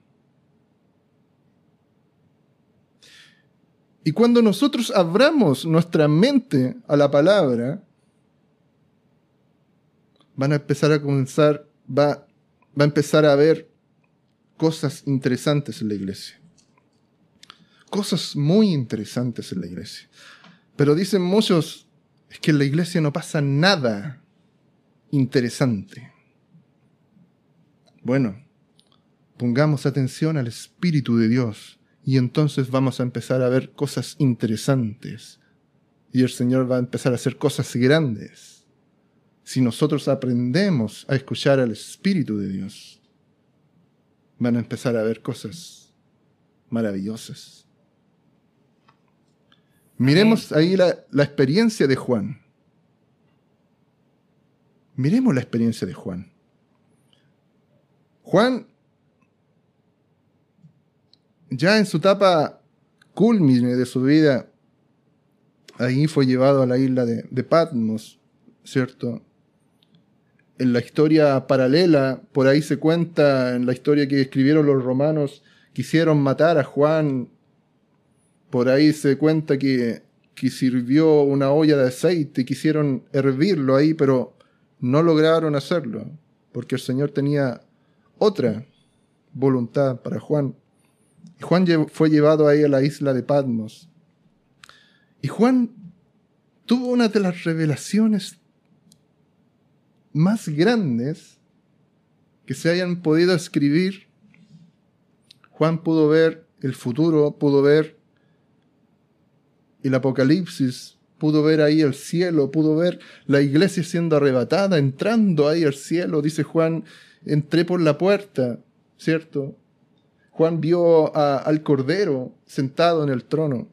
Y cuando nosotros abramos nuestra mente a la palabra, van a empezar a comenzar, va, va a empezar a ver cosas interesantes en la iglesia. Cosas muy interesantes en la iglesia. Pero dicen muchos, es que en la iglesia no pasa nada interesante. Bueno, pongamos atención al Espíritu de Dios y entonces vamos a empezar a ver cosas interesantes. Y el Señor va a empezar a hacer cosas grandes. Si nosotros aprendemos a escuchar al Espíritu de Dios van a empezar a ver cosas maravillosas. Miremos ahí la, experiencia de Juan. Miremos la experiencia de Juan. Juan, ya en su etapa culmine de su vida, ahí fue llevado a la isla de, de Patmos, ¿cierto? en la historia paralela, por ahí se cuenta, en la historia que escribieron los romanos, quisieron matar a Juan, por ahí se cuenta que, que sirvió una olla de aceite, quisieron hervirlo ahí, pero no lograron hacerlo, porque el Señor tenía otra voluntad para Juan. Juan fue llevado ahí a la isla de Patmos. Y Juan tuvo una de las revelaciones más grandes que se hayan podido escribir. Juan pudo ver el futuro, pudo ver el apocalipsis, pudo ver ahí el cielo, pudo ver la iglesia siendo arrebatada, entrando ahí al cielo, dice Juan, entré por la puerta, ¿cierto? Juan vio al Cordero sentado en el trono.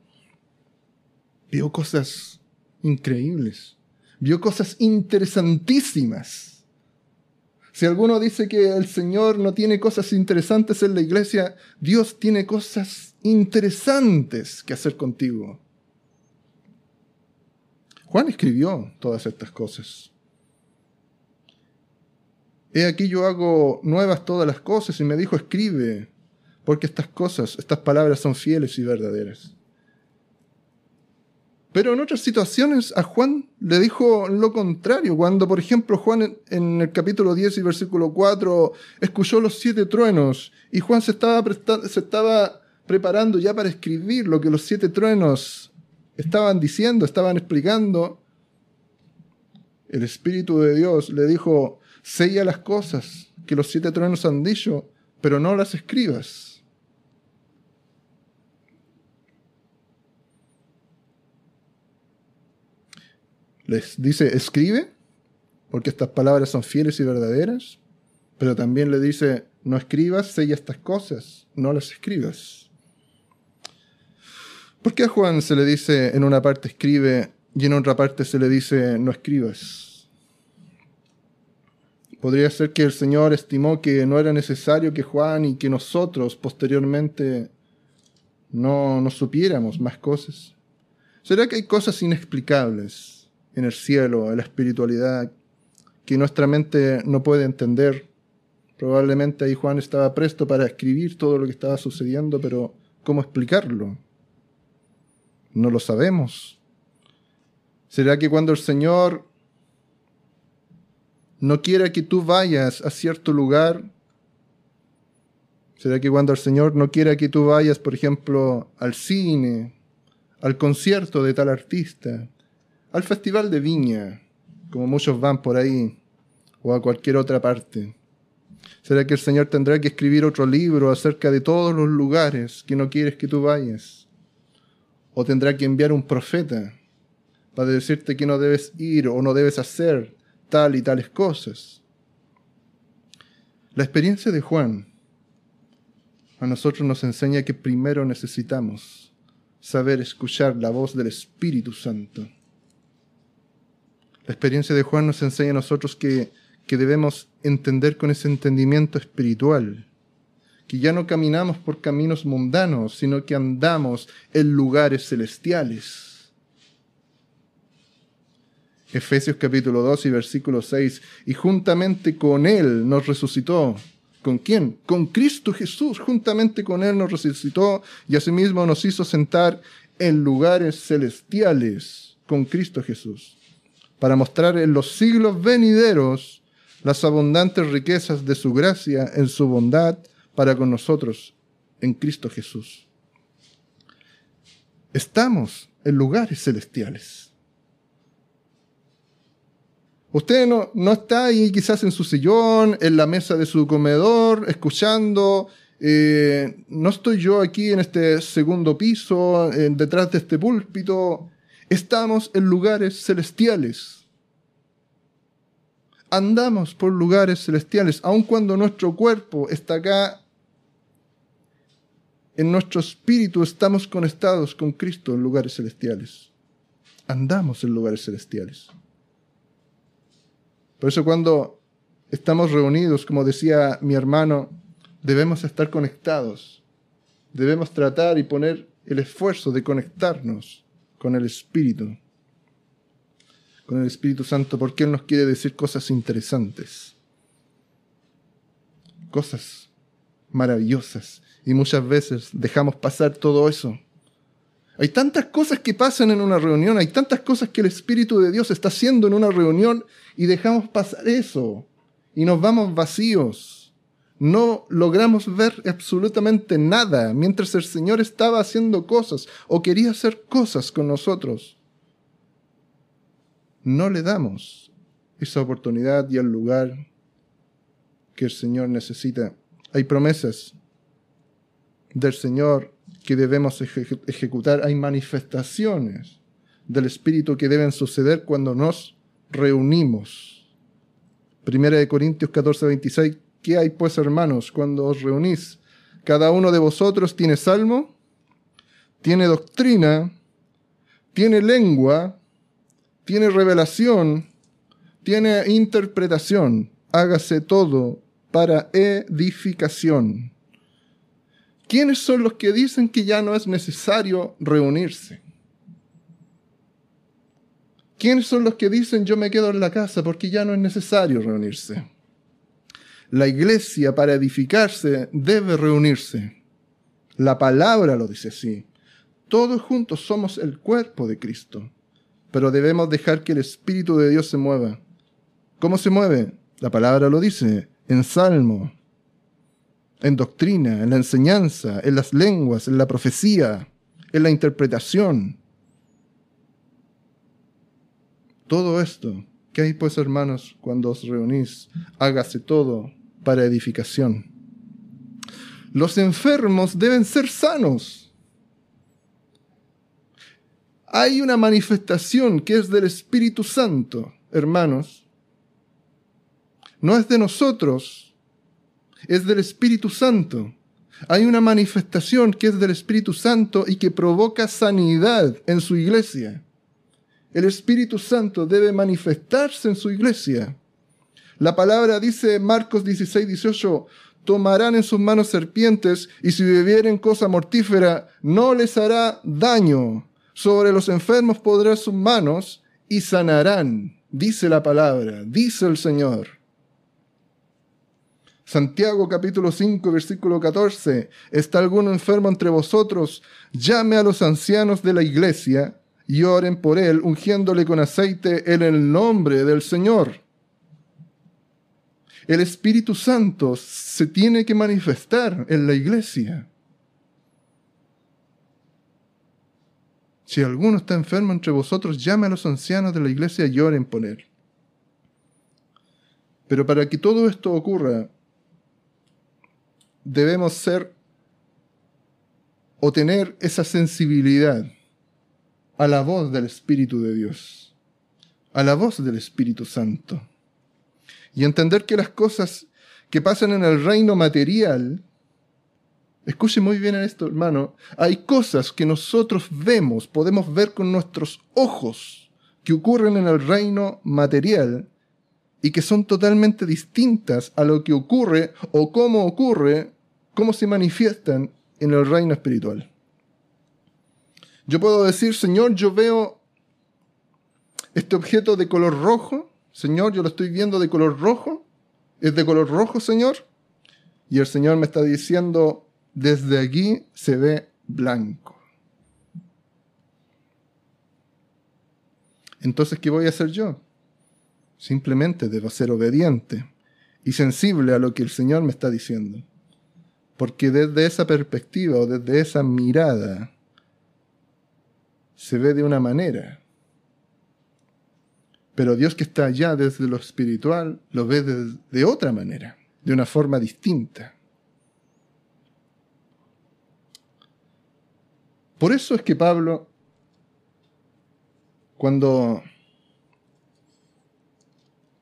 Vio cosas increíbles vio cosas interesantísimas. Si alguno dice que el Señor no tiene cosas interesantes en la iglesia, Dios tiene cosas interesantes que hacer contigo. Juan escribió todas estas cosas. He aquí yo hago nuevas todas las cosas y me dijo, escribe, porque estas cosas, estas palabras son fieles y verdaderas. Pero en otras situaciones a Juan le dijo lo contrario. Cuando, por ejemplo, Juan en el capítulo 10 y versículo 4 escuchó los siete truenos y Juan se estaba, estaba preparando ya para escribir lo que los siete truenos estaban diciendo, estaban explicando, el Espíritu de Dios le dijo, sella las cosas que los siete truenos han dicho, pero no las escribas. Les dice, escribe, porque estas palabras son fieles y verdaderas, pero también le dice, no escribas, sella estas cosas, no las escribas. ¿Por qué a Juan se le dice en una parte escribe y en otra parte se le dice no escribas? Podría ser que el Señor estimó que no era necesario que Juan y que nosotros posteriormente no, no supiéramos más cosas. ¿Será que hay cosas inexplicables en el cielo, en la espiritualidad, que nuestra mente no puede entender. Probablemente ahí Juan estaba presto para escribir todo lo que estaba sucediendo, pero ¿cómo explicarlo? No lo sabemos. ¿Será que cuando el Señor no quiera que tú vayas a cierto lugar, ¿será que cuando el Señor no quiera que tú vayas, por ejemplo, al cine, al concierto de tal artista, al Festival de Viña, como muchos van por ahí, o a cualquier otra parte? ¿Será que el Señor tendrá que escribir otro libro acerca de todos los lugares que no quieres que tú vayas? ¿O tendrá que enviar un profeta para decirte que no debes ir o no debes hacer tal y tales cosas? La experiencia de Juan a nosotros nos enseña que primero necesitamos saber escuchar la voz del Espíritu Santo la experiencia de Juan nos enseña a nosotros que, que debemos entender con ese entendimiento espiritual, que ya no caminamos por caminos mundanos, sino que andamos en lugares celestiales. Efesios capítulo 2 y versículo 6, y juntamente con Él nos resucitó. ¿Con quién? Con Cristo Jesús. Juntamente con Él nos resucitó y asimismo nos hizo sentar en lugares celestiales con Cristo Jesús para mostrar en los siglos venideros las abundantes riquezas de su gracia en su bondad para con nosotros en Cristo Jesús. Estamos en lugares celestiales. Usted no, no, está ahí quizás en su sillón, en la mesa de su comedor, escuchando. Eh, no estoy yo aquí en este segundo piso, detrás de este púlpito, Estamos en lugares celestiales. Andamos por lugares celestiales, aun cuando nuestro cuerpo está acá. En nuestro espíritu estamos conectados con Cristo en lugares celestiales. Andamos en lugares celestiales. Por eso cuando estamos reunidos, como decía mi hermano, debemos estar conectados. Debemos tratar y poner el esfuerzo de conectarnos con el Espíritu, con el Espíritu Santo, porque Él nos quiere decir cosas interesantes, cosas maravillosas, y muchas veces dejamos pasar todo eso. Hay tantas cosas que pasan en una reunión, hay tantas cosas que el Espíritu de Dios está haciendo en una reunión y dejamos pasar eso y nos vamos vacíos no logramos ver absolutamente nada mientras el Señor estaba haciendo cosas o quería hacer cosas con nosotros. No le damos esa oportunidad y el lugar que el Señor necesita. Hay promesas del Señor que debemos ejecutar. Hay manifestaciones del Espíritu que deben suceder cuando nos reunimos. Primera de Corintios 14, 26 ¿Qué hay pues, hermanos, cuando os reunís? Cada uno de vosotros tiene salmo, tiene doctrina, tiene lengua, tiene revelación, tiene interpretación. Hágase todo para edificación. ¿Quiénes son los que dicen que ya no es necesario reunirse? ¿Quiénes son los que dicen yo me quedo en la casa porque ya no es necesario reunirse? La iglesia para edificarse debe reunirse. La palabra lo dice así. Todos juntos somos el cuerpo de Cristo, pero debemos dejar que el Espíritu de Dios se mueva. ¿Cómo se mueve? La palabra lo dice, en salmo, en doctrina, en la enseñanza, en las lenguas, en la profecía, en la interpretación. Todo esto, ¿qué hay pues hermanos cuando os reunís? Hágase todo para edificación. Los enfermos deben ser sanos. Hay una manifestación que es del Espíritu Santo, hermanos. No es de nosotros, es del Espíritu Santo. Hay una manifestación que es del Espíritu Santo y que provoca sanidad en su iglesia. El Espíritu Santo debe manifestarse en su iglesia. La palabra dice Marcos 16, 18, tomarán en sus manos serpientes y si bebieren cosa mortífera no les hará daño. Sobre los enfermos podrán sus manos y sanarán, dice la palabra, dice el Señor. Santiago capítulo 5 versículo 14. ¿Está alguno enfermo entre vosotros? Llame a los ancianos de la iglesia y oren por él, ungiéndole con aceite en el nombre del Señor. El Espíritu Santo se tiene que manifestar en la iglesia. Si alguno está enfermo entre vosotros, llame a los ancianos de la iglesia y oren por él. Pero para que todo esto ocurra, debemos ser o tener esa sensibilidad a la voz del Espíritu de Dios, a la voz del Espíritu Santo, y entender que las cosas que pasan en el reino material, escuche muy bien esto, hermano, hay cosas que nosotros vemos, podemos ver con nuestros ojos, que ocurren en el reino material y que son totalmente distintas a lo que ocurre o cómo ocurre cómo se manifiestan en el reino espiritual. Yo puedo decir, Señor, yo veo este objeto de color rojo, Señor, yo lo estoy viendo de color rojo, es de color rojo, Señor, y el Señor me está diciendo, desde aquí se ve blanco. Entonces, ¿qué voy a hacer yo? Simplemente debo ser obediente y sensible a lo que el Señor me está diciendo. Porque desde esa perspectiva o desde esa mirada se ve de una manera. Pero Dios que está allá desde lo espiritual lo ve de, otra manera, de una forma distinta. Por eso es que Pablo, cuando,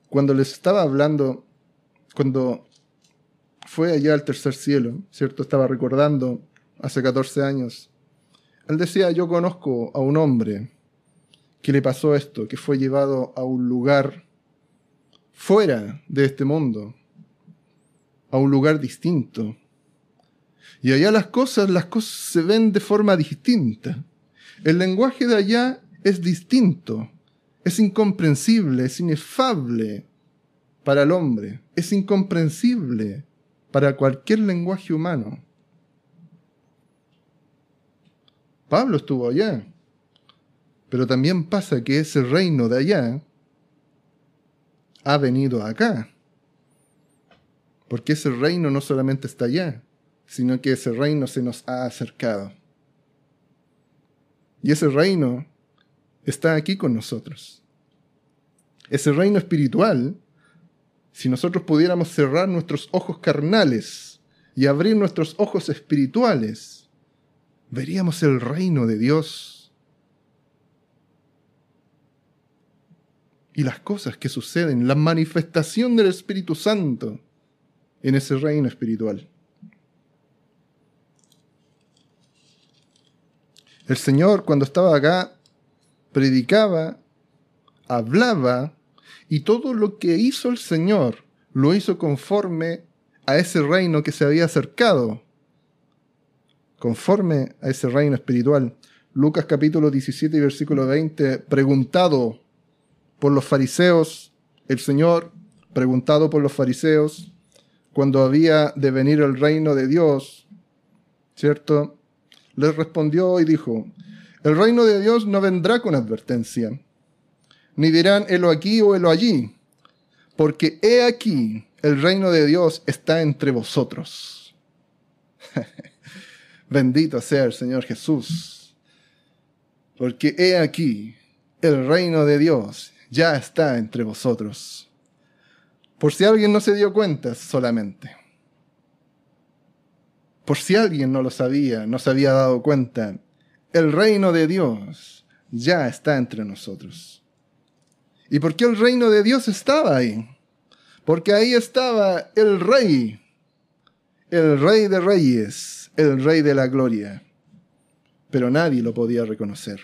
cuando les estaba hablando, cuando fue allá al tercer cielo, ¿cierto? Estaba recordando hace 14 años. Él decía, yo conozco a un hombre que le pasó esto, que fue llevado a un lugar fuera de este mundo, a un lugar distinto. Y allá las cosas, las cosas se ven de forma distinta. El lenguaje de allá es distinto, es incomprensible, es inefable para el hombre, es incomprensible para cualquier lenguaje humano. Pablo estuvo allá, pero también pasa que ese reino de allá ha venido acá, porque ese reino no solamente está allá, sino que ese reino se nos ha acercado. Y ese reino está aquí con nosotros. Ese reino espiritual si nosotros pudiéramos cerrar nuestros ojos carnales y abrir nuestros ojos espirituales, veríamos el reino de Dios y las cosas que suceden, la manifestación del Espíritu Santo en ese reino espiritual. El Señor cuando estaba acá predicaba, hablaba y todo lo que hizo el Señor lo hizo conforme a ese reino que se había acercado, conforme a ese reino espiritual. Lucas capítulo 17 y versículo 20, preguntado por los fariseos, el Señor, preguntado por los fariseos, cuando había de venir el reino de Dios, ¿cierto? les respondió y dijo, el reino de Dios no vendrá con advertencia, ni dirán helo aquí o helo allí, porque he aquí, el reino de Dios está entre vosotros. [LAUGHS] Bendito sea el Señor Jesús, porque he aquí, el reino de Dios ya está entre vosotros. Por si alguien no se dio cuenta solamente. Por si alguien no lo sabía, no se había dado cuenta, el reino de Dios ya está entre nosotros. ¿Y por qué el reino de Dios estaba ahí? Porque ahí estaba el rey, el rey de reyes, el rey de la gloria. Pero nadie lo podía reconocer.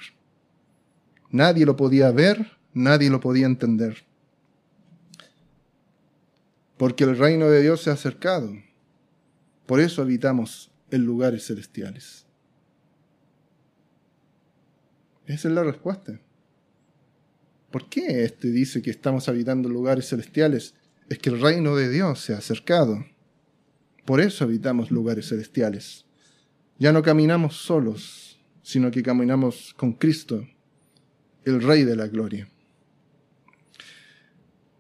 Nadie lo podía ver, nadie lo podía entender. Porque el reino de Dios se ha acercado. Por eso habitamos en lugares celestiales. Esa es la respuesta. ¿Por qué este dice que estamos habitando lugares celestiales? Es que el reino de Dios se ha acercado. Por eso habitamos lugares celestiales. Ya no caminamos solos, sino que caminamos con Cristo, el Rey de la Gloria.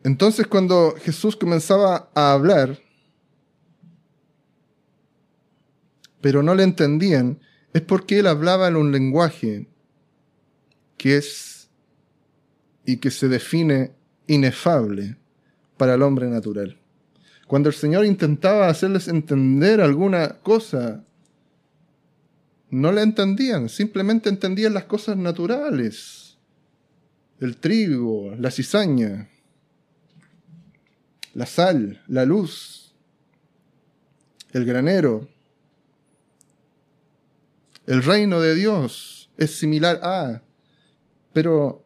Entonces cuando Jesús comenzaba a hablar, pero no le entendían, es porque él hablaba en un lenguaje que es y que se define inefable para el hombre natural. Cuando el Señor intentaba hacerles entender alguna cosa, no la entendían, simplemente entendían las cosas naturales. El trigo, la cizaña, la sal, la luz, el granero, el reino de Dios es similar a, pero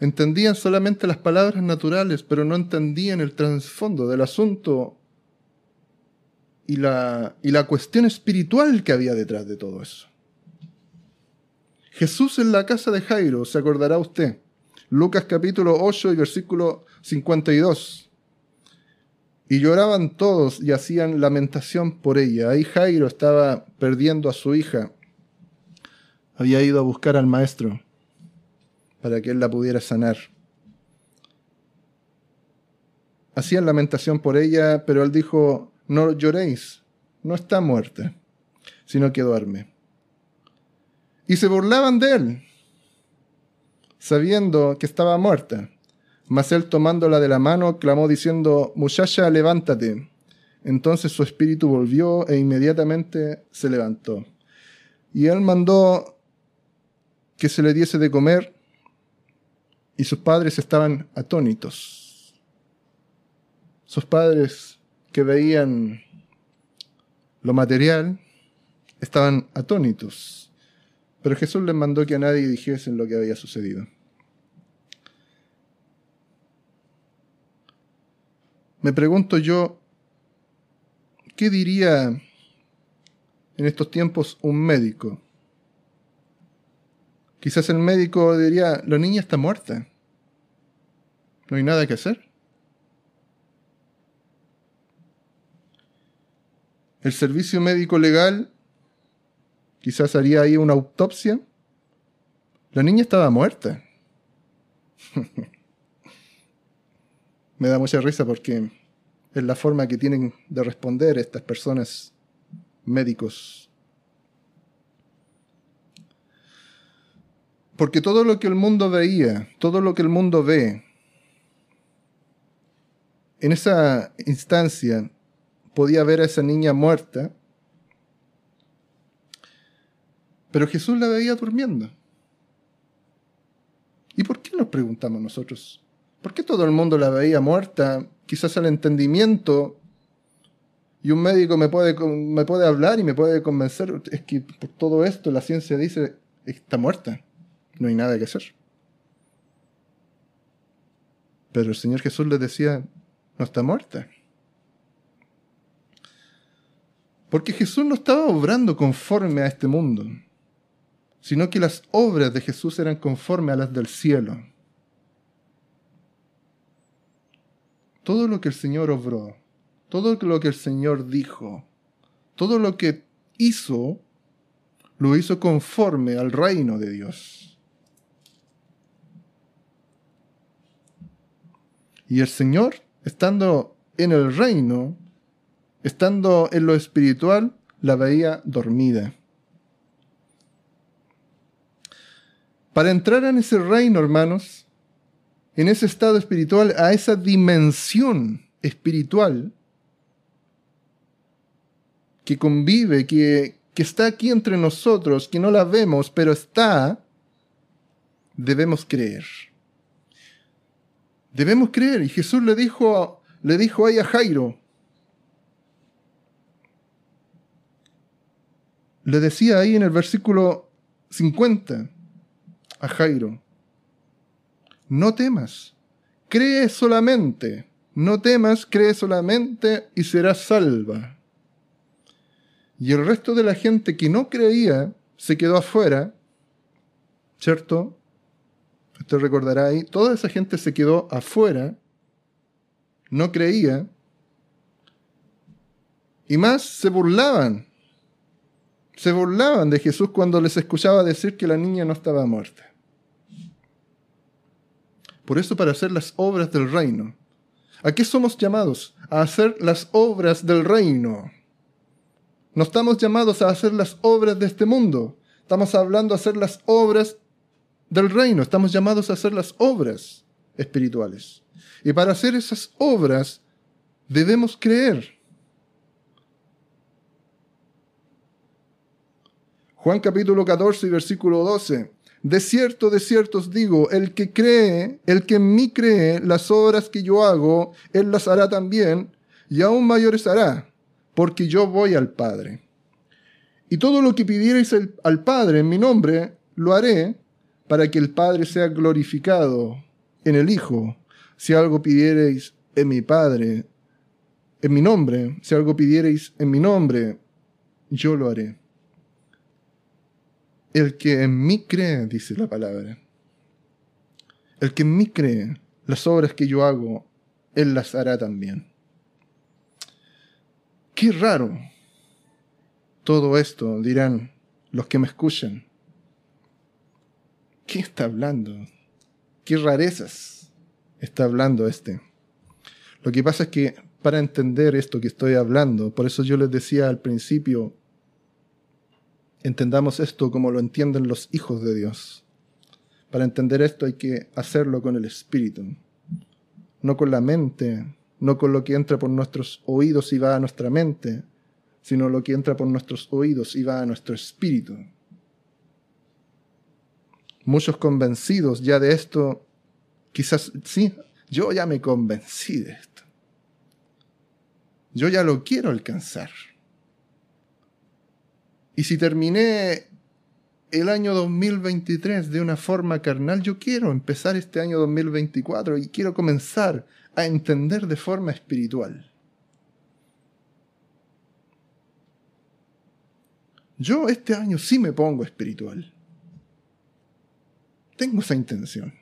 entendían solamente las palabras naturales, pero no entendían el trasfondo del asunto y la, y la cuestión espiritual que había detrás de todo eso. Jesús en la casa de Jairo, se acordará usted, Lucas capítulo 8 y versículo 52. Y lloraban todos y hacían lamentación por ella. Ahí Jairo estaba perdiendo a su hija. Había ido a buscar al maestro para que él la pudiera sanar. Hacían lamentación por ella, pero él dijo, no lloréis, no está muerta, sino que duerme. Y se burlaban de él, sabiendo que estaba muerta. Mas él tomándola de la mano, clamó diciendo, Muchacha, levántate. Entonces su espíritu volvió e inmediatamente se levantó. Y él mandó que se le diese de comer, y sus padres estaban atónitos. Sus padres que veían lo material estaban atónitos. Pero Jesús les mandó que a nadie dijese lo que había sucedido. Me pregunto yo, ¿qué diría en estos tiempos un médico? Quizás el médico diría, la niña está muerta. No hay nada que hacer. El servicio médico legal quizás haría ahí una autopsia. La niña estaba muerta. [LAUGHS] me da mucha risa porque es la forma que tienen de responder estas personas médicos. Porque todo lo que el mundo veía, todo lo que el mundo ve, en esa instancia podía ver a esa niña muerta, pero Jesús la veía durmiendo. ¿Y por qué nos preguntamos nosotros? ¿Por qué todo el mundo la veía muerta? Quizás el entendimiento y un médico me puede, me puede hablar y me puede convencer. Es que por todo esto la ciencia dice, está muerta. No hay nada que hacer. Pero el Señor Jesús les decía, no está muerta. Porque Jesús no estaba obrando conforme a este mundo, sino que las obras de Jesús eran conforme a las del cielo. Todo lo que el Señor obró, todo lo que el Señor dijo, todo lo que hizo, lo hizo conforme al reino de Dios. Y el Señor, estando en el reino, estando en lo espiritual, la veía dormida. Para entrar en ese reino, hermanos, en ese estado espiritual, a esa dimensión espiritual que convive, que, que está aquí entre nosotros, que no la vemos, pero está, debemos creer. Debemos creer. Y Jesús le dijo, le dijo ahí a Jairo, le decía ahí en el versículo 50 a Jairo, no temas, cree solamente, no temas, cree solamente y serás salva. Y el resto de la gente que no creía se quedó afuera, ¿cierto? Usted recordará ahí, toda esa gente se quedó afuera, no creía, y más se burlaban se burlaban de Jesús cuando les escuchaba decir que la niña no estaba muerta. Por eso para hacer las obras del reino. ¿A qué somos llamados? A hacer las obras del reino. No estamos llamados a hacer las obras de este mundo. Estamos hablando de hacer las obras del reino. Estamos llamados a hacer las obras espirituales. Y para hacer esas obras debemos creer. Juan capítulo 14, versículo 12. De cierto, de cierto os digo, el que cree, el que en mí cree, las obras que yo hago, él las hará también, y aún mayores hará, porque yo voy al Padre. Y todo lo que pidierais al Padre en mi nombre, lo haré, para que el Padre sea glorificado en el Hijo. Si algo pidierais en mi Padre, en mi nombre, si algo pidierais en mi nombre, yo lo haré. El que en mí cree, dice la palabra. El que en mí cree, las obras que yo hago, Él las hará también. Qué raro todo esto, dirán los que me escuchan. ¿Qué está hablando? ¿Qué rarezas está hablando este? Lo que pasa es que para entender esto que estoy hablando, por eso yo les decía al principio, entendamos esto como lo entienden los hijos de Dios. Para entender esto hay que hacerlo con el espíritu, no con la mente, no con lo que entra por nuestros oídos y va a nuestra mente, sino lo que entra por nuestros oídos y va a nuestro espíritu. Muchos convencidos ya de esto, quizás sí, yo ya me convencí de esto. Yo ya lo quiero alcanzar. Y si terminé el año 2023 de una forma carnal, yo quiero empezar este año 2024 y quiero comenzar a entender de forma espiritual. Yo este año sí me pongo espiritual. Tengo esa intención.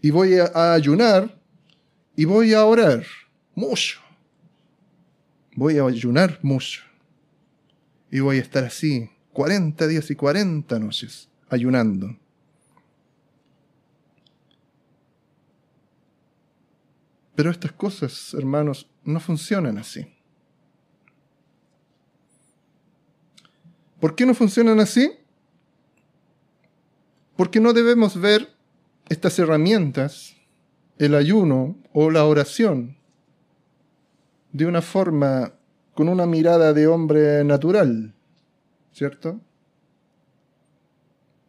Y voy a, ayunar y voy a orar mucho. Voy a ayunar mucho. Y voy a estar así 40 días y 40 noches ayunando. Pero estas cosas, hermanos, no funcionan así. ¿Por qué no funcionan así? Porque no debemos ver estas herramientas, el ayuno o la oración, de una forma con una mirada de hombre natural, ¿cierto?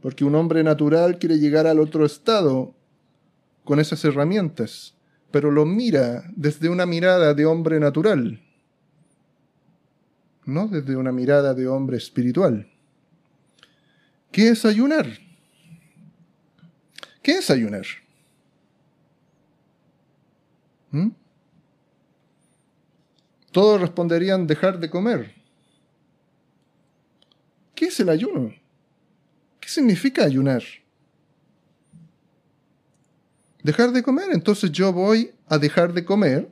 Porque un hombre natural quiere llegar al otro estado con esas herramientas, pero lo mira desde una mirada de hombre natural, no desde una mirada de hombre espiritual. ¿Qué es ayunar? ¿Qué es ayunar? ¿Mm? Todos responderían dejar de comer. ¿Qué es el ayuno? ¿Qué significa ayunar? Dejar de comer. Entonces yo voy a dejar de comer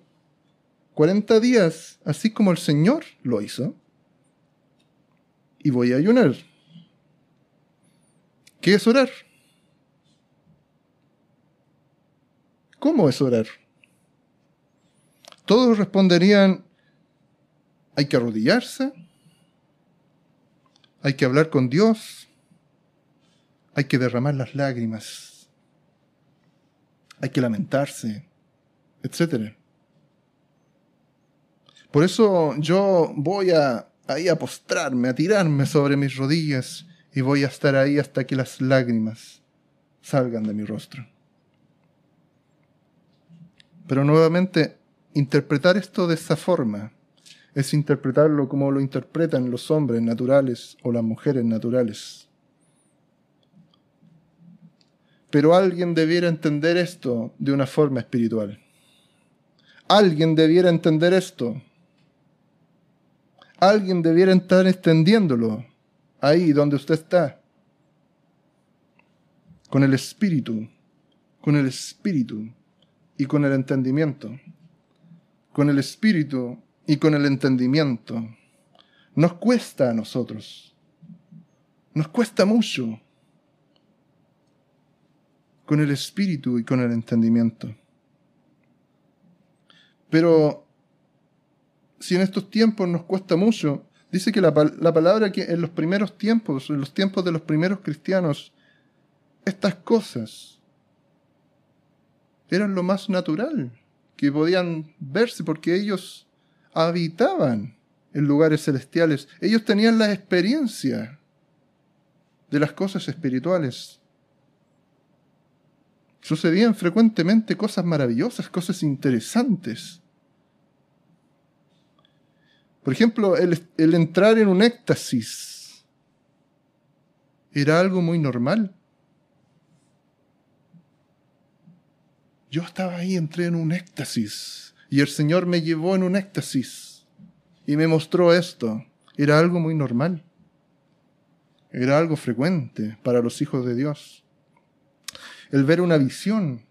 40 días, así como el Señor lo hizo, y voy a ayunar. ¿Qué es orar? ¿Cómo es orar? Todos responderían, hay que arrodillarse, hay que hablar con Dios, hay que derramar las lágrimas, hay que lamentarse, etc. Por eso yo voy a ahí a postrarme, a tirarme sobre mis rodillas y voy a estar ahí hasta que las lágrimas salgan de mi rostro. Pero nuevamente, interpretar esto de esa forma es interpretarlo como lo interpretan los hombres naturales o las mujeres naturales. Pero alguien debiera entender esto de una forma espiritual. Alguien debiera entender esto. Alguien debiera estar extendiéndolo ahí donde usted está. Con el espíritu, con el espíritu y con el entendimiento. Con el espíritu y con el entendimiento. Nos cuesta a nosotros. Nos cuesta mucho. Con el espíritu y con el entendimiento. Pero si en estos tiempos nos cuesta mucho, dice que la, la, palabra que en los primeros tiempos, en los tiempos de los primeros cristianos, estas cosas eran lo más natural que podían verse porque ellos habitaban en lugares celestiales. Ellos tenían la experiencia de las cosas espirituales. Sucedían frecuentemente cosas maravillosas, cosas interesantes. Por ejemplo, el, entrar en un éxtasis era algo muy normal. Yo estaba ahí, entré en un éxtasis y el Señor me llevó en un éxtasis y me mostró esto. Era algo muy normal. Era algo frecuente para los hijos de Dios. El ver una visión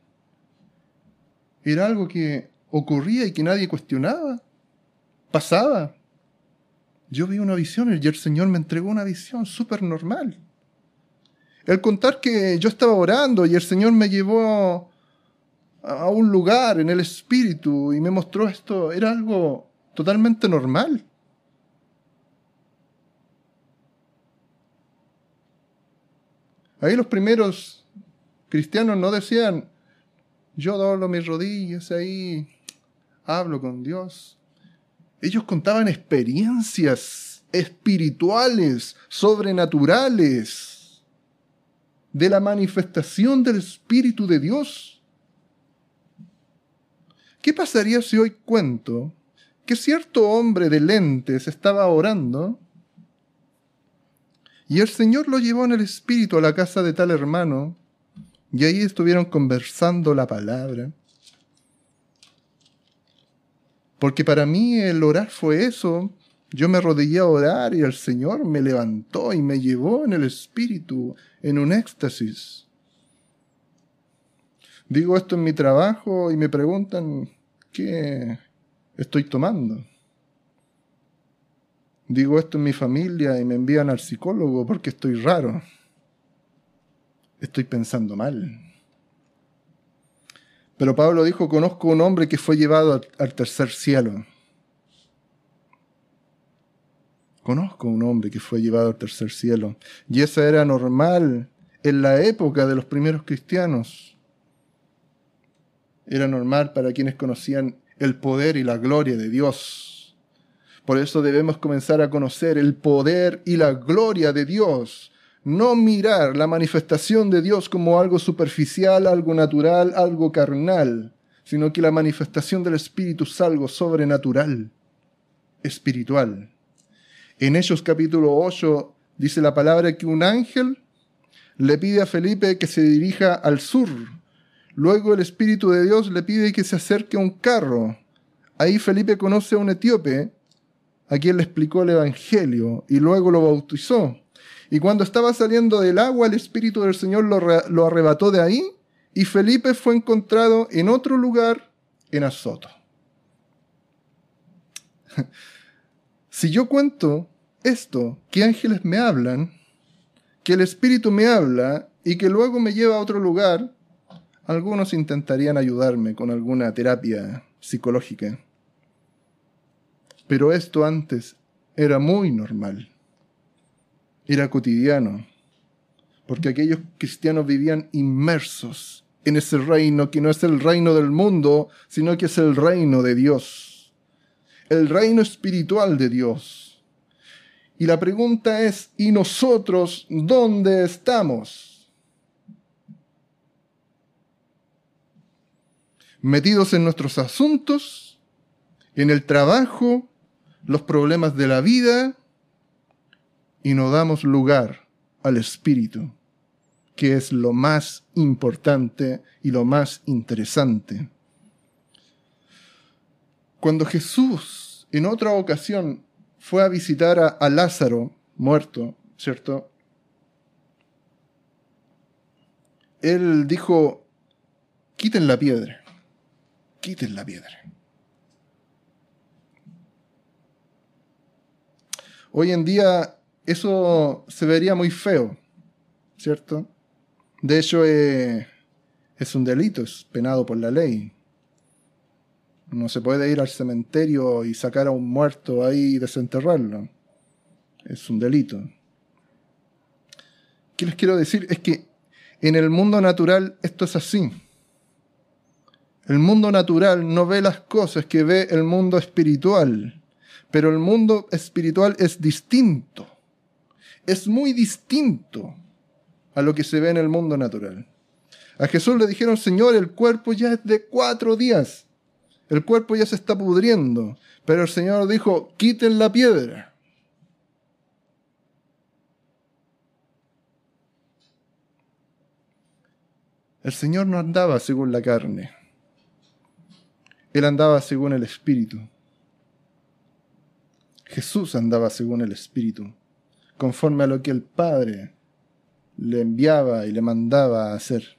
era algo que ocurría y que nadie cuestionaba. Pasaba. Yo vi una visión y el Señor me entregó una visión súper normal. El contar que yo estaba orando y el Señor me llevó a un lugar en el espíritu y me mostró esto, era algo totalmente normal. Ahí los primeros cristianos no decían, yo doblo mis rodillas ahí, hablo con Dios. Ellos contaban experiencias espirituales, sobrenaturales, de la manifestación del Espíritu de Dios. ¿Qué pasaría si hoy cuento que cierto hombre de lentes estaba orando y el Señor lo llevó en el Espíritu a la casa de tal hermano y ahí estuvieron conversando la palabra? Porque para mí el orar fue eso. Yo me arrodillé a orar y el Señor me levantó y me llevó en el espíritu, en un éxtasis. Digo esto en mi trabajo y me preguntan qué estoy tomando. Digo esto en mi familia y me envían al psicólogo porque estoy raro. Estoy pensando mal. Pero Pablo dijo, conozco un hombre que fue llevado al, tercer cielo. Conozco un hombre que fue llevado al tercer cielo. Y esa era normal en la época de los primeros cristianos. Era normal para quienes conocían el poder y la gloria de Dios. Por eso debemos comenzar a conocer el poder y la gloria de Dios no mirar la manifestación de Dios como algo superficial, algo natural, algo carnal, sino que la manifestación del Espíritu es algo sobrenatural, espiritual. En Hechos capítulo 8 dice la palabra que un ángel le pide a Felipe que se dirija al sur. Luego el Espíritu de Dios le pide que se acerque a un carro. Ahí Felipe conoce a un etíope a quien le explicó el Evangelio y luego lo bautizó. Y cuando estaba saliendo del agua, el Espíritu del Señor lo, arrebató de ahí y Felipe fue encontrado en otro lugar, en Azoto. [LAUGHS] si yo cuento esto, que ángeles me hablan, que el Espíritu me habla y que luego me lleva a otro lugar, algunos intentarían ayudarme con alguna terapia psicológica. Pero esto antes era muy normal, era cotidiano, porque aquellos cristianos vivían inmersos en ese reino que no es el reino del mundo, sino que es el reino de Dios, el reino espiritual de Dios. Y la pregunta es, ¿y nosotros dónde estamos? Metidos en nuestros asuntos, en el trabajo, los problemas de la vida, y no damos lugar al Espíritu que es lo más importante y lo más interesante. Cuando Jesús en otra ocasión fue a visitar a, Lázaro muerto, ¿cierto? Él dijo, quiten la piedra, quiten la piedra. Hoy en día eso se vería muy feo, ¿cierto? De hecho, eh, es un delito, es penado por la ley. No se puede ir al cementerio y sacar a un muerto ahí y desenterrarlo. Es un delito. ¿Qué les quiero decir? Es que en el mundo natural esto es así. El mundo natural no ve las cosas que ve el mundo espiritual, pero el mundo espiritual es distinto. Es muy distinto a lo que se ve en el mundo natural. A Jesús le dijeron, Señor, el cuerpo ya es de cuatro días. El cuerpo ya se está pudriendo. Pero el Señor dijo, quiten la piedra. El Señor no andaba según la carne. Él andaba según el Espíritu. Jesús andaba según el Espíritu, conforme a lo que el Padre le enviaba y le mandaba a hacer.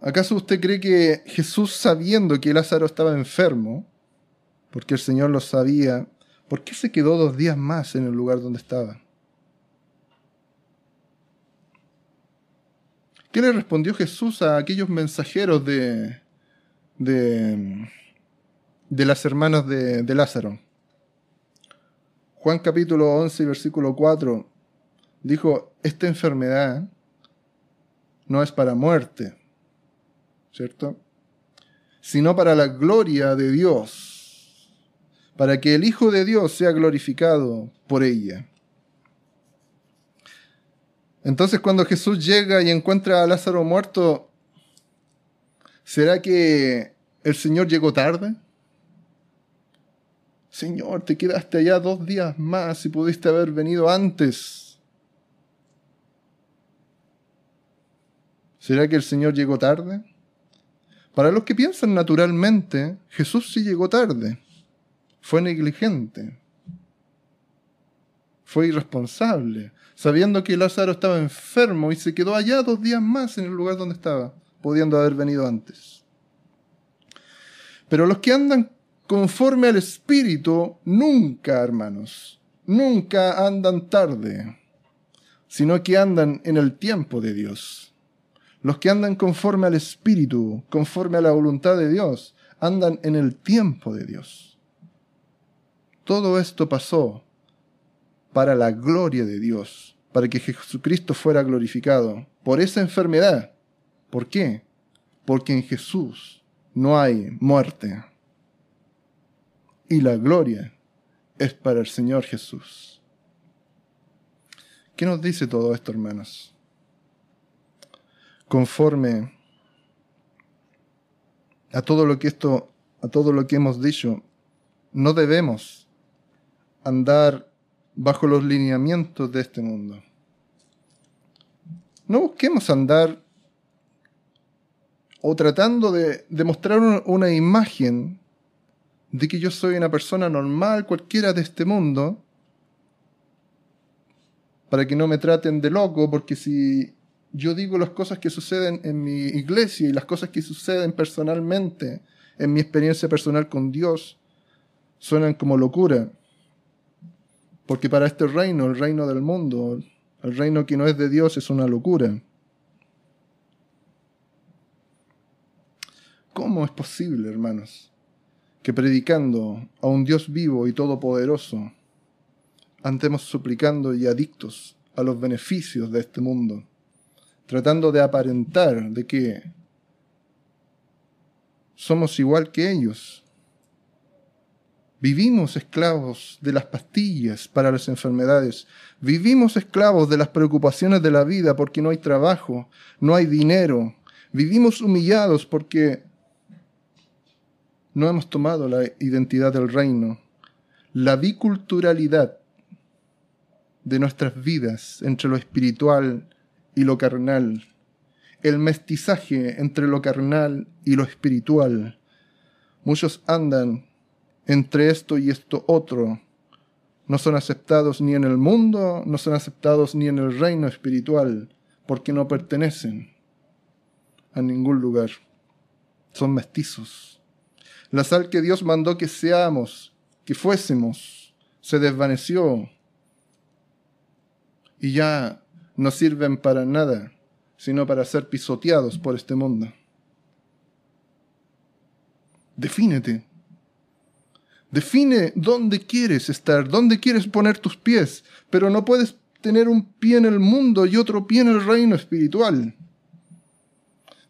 ¿Acaso usted cree que Jesús, sabiendo que Lázaro estaba enfermo, porque el Señor lo sabía, ¿por qué se quedó dos días más en el lugar donde estaba? ¿Qué le respondió Jesús a aquellos mensajeros de, de, de las hermanas de, de Lázaro? Juan capítulo 11, versículo 4 dijo, esta enfermedad no es para muerte, ¿cierto? Sino para la gloria de Dios, para que el Hijo de Dios sea glorificado por ella. Entonces cuando Jesús llega y encuentra a Lázaro muerto, ¿será que el Señor llegó tarde? Señor, te quedaste allá dos días más y pudiste haber venido antes. ¿Será que el Señor llegó tarde? Para los que piensan naturalmente, Jesús sí llegó tarde. Fue negligente. Fue irresponsable, sabiendo que Lázaro estaba enfermo y se quedó allá dos días más en el lugar donde estaba, pudiendo haber venido antes. Pero los que andan conforme al Espíritu, nunca, hermanos, nunca andan tarde, sino que andan en el tiempo de Dios. Los que andan conforme al Espíritu, conforme a la voluntad de Dios, andan en el tiempo de Dios. Todo esto pasó para la gloria de Dios, para que Jesucristo fuera glorificado por esa enfermedad. ¿Por qué? Porque en Jesús no hay muerte. Y la gloria es para el Señor Jesús. ¿Qué nos dice todo esto, hermanos? conforme a todo lo que esto, a todo lo que hemos dicho, no debemos andar bajo los lineamientos de este mundo. No busquemos andar o tratando de demostrar una imagen de que yo soy una persona normal cualquiera de este mundo, para que no me traten de loco, porque si yo digo las cosas que suceden en mi iglesia y las cosas que suceden personalmente, en mi experiencia personal con Dios, suenan como locura. Porque para este reino, el reino del mundo, el reino que no es de Dios es una locura. ¿Cómo es posible, hermanos, que predicando a un Dios vivo y todopoderoso, andemos suplicando y adictos a los beneficios de este mundo, tratando de aparentar de que somos igual que ellos? Vivimos esclavos de las pastillas para las enfermedades. Vivimos esclavos de las preocupaciones de la vida porque no hay trabajo, no hay dinero. Vivimos humillados porque no hemos tomado la identidad del reino. La biculturalidad de nuestras vidas entre lo espiritual y lo carnal. El mestizaje entre lo carnal y lo espiritual. Muchos andan entre esto y esto otro. No son aceptados ni en el mundo, no son aceptados ni en el reino espiritual, porque no pertenecen a ningún lugar. Son mestizos. La sal que Dios mandó que seamos, que fuésemos, se desvaneció y ya no sirven para nada, sino para ser pisoteados por este mundo. Defínete. Define dónde quieres estar, dónde quieres poner tus pies, pero no puedes tener un pie en el mundo y otro pie en el reino espiritual.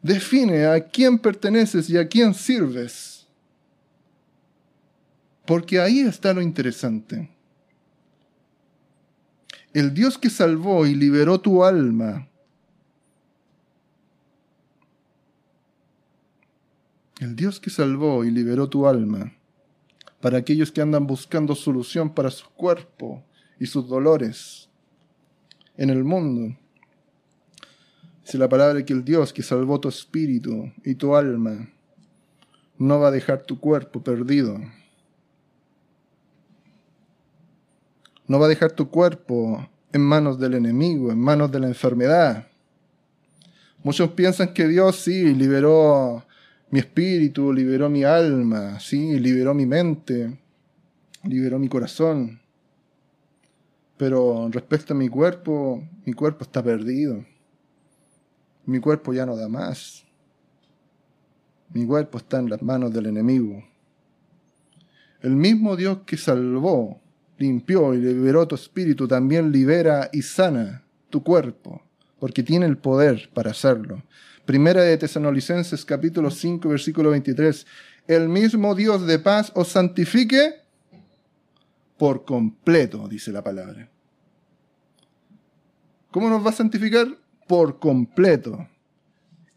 Define a quién perteneces y a quién sirves. Porque ahí está lo interesante. El Dios que salvó y liberó tu alma. El Dios que salvó y liberó tu alma para aquellos que andan buscando solución para su cuerpo y sus dolores en el mundo. Si la palabra que el Dios que salvó tu espíritu y tu alma no va a dejar tu cuerpo perdido. No va a dejar tu cuerpo en manos del enemigo, en manos de la enfermedad. Muchos piensan que Dios sí liberó mi espíritu, liberó mi alma, sí, liberó mi mente, liberó mi corazón. Pero respecto a mi cuerpo, mi cuerpo está perdido. Mi cuerpo ya no da más. Mi cuerpo está en las manos del enemigo. El mismo Dios que salvó, limpió y liberó tu espíritu, también libera y sana tu cuerpo, porque tiene el poder para hacerlo. Primera de Tesanolicenses capítulo 5 versículo 23. El mismo Dios de paz os santifique por completo, dice la palabra. ¿Cómo nos va a santificar? Por completo.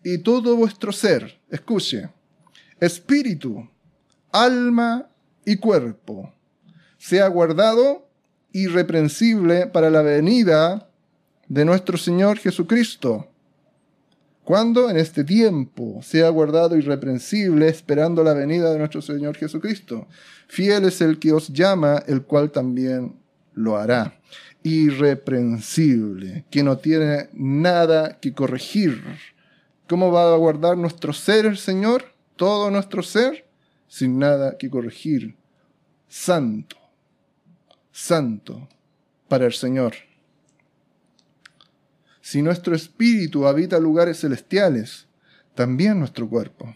Y todo vuestro ser, escuche, espíritu, alma y cuerpo, sea guardado irreprensible para la venida de nuestro Señor Jesucristo cuando en este tiempo sea guardado irreprensible esperando la venida de nuestro Señor Jesucristo. Fiel es el que os llama, el cual también lo hará. Irreprensible, que no tiene nada que corregir. ¿Cómo va a guardar nuestro ser el Señor? Todo nuestro ser, sin nada que corregir. Santo, santo para el Señor. Si nuestro espíritu habita lugares celestiales, también nuestro cuerpo.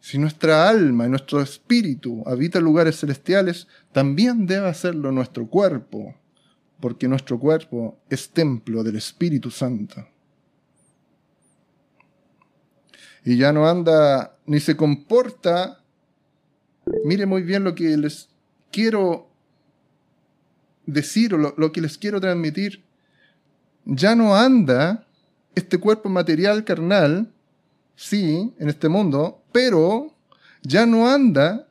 Si nuestra alma y nuestro espíritu habita lugares celestiales, también debe hacerlo nuestro cuerpo, porque nuestro cuerpo es templo del Espíritu Santo. Y ya no anda ni se comporta. Mire muy bien lo que les quiero decir lo que les quiero transmitir ya no anda este cuerpo material carnal, sí, en este mundo, pero ya no anda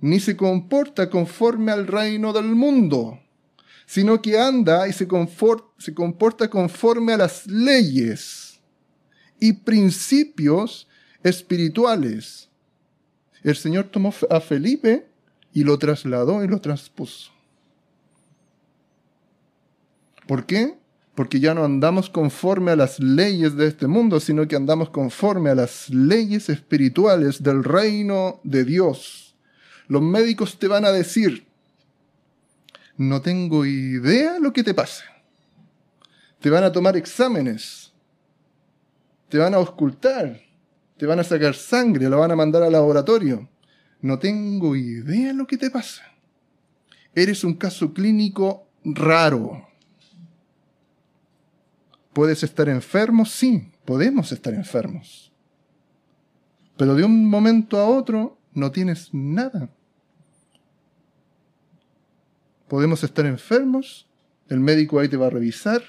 ni se comporta conforme al reino del mundo, sino que anda y se, se comporta conforme a las leyes y principios espirituales. El Señor tomó a Felipe y lo trasladó y lo transpuso. ¿Por qué? porque ya no andamos conforme a las leyes de este mundo, sino que andamos conforme a las leyes espirituales del reino de Dios. Los médicos te van a decir, no tengo idea lo que te pasa. Te van a tomar exámenes, te van a auscultar, te van a sacar sangre, lo van a mandar al laboratorio. No tengo idea lo que te pasa. Eres un caso clínico raro. ¿Puedes estar enfermo? Sí, podemos estar enfermos. Pero de un momento a otro no tienes nada. Podemos estar enfermos, el médico ahí te va a revisar.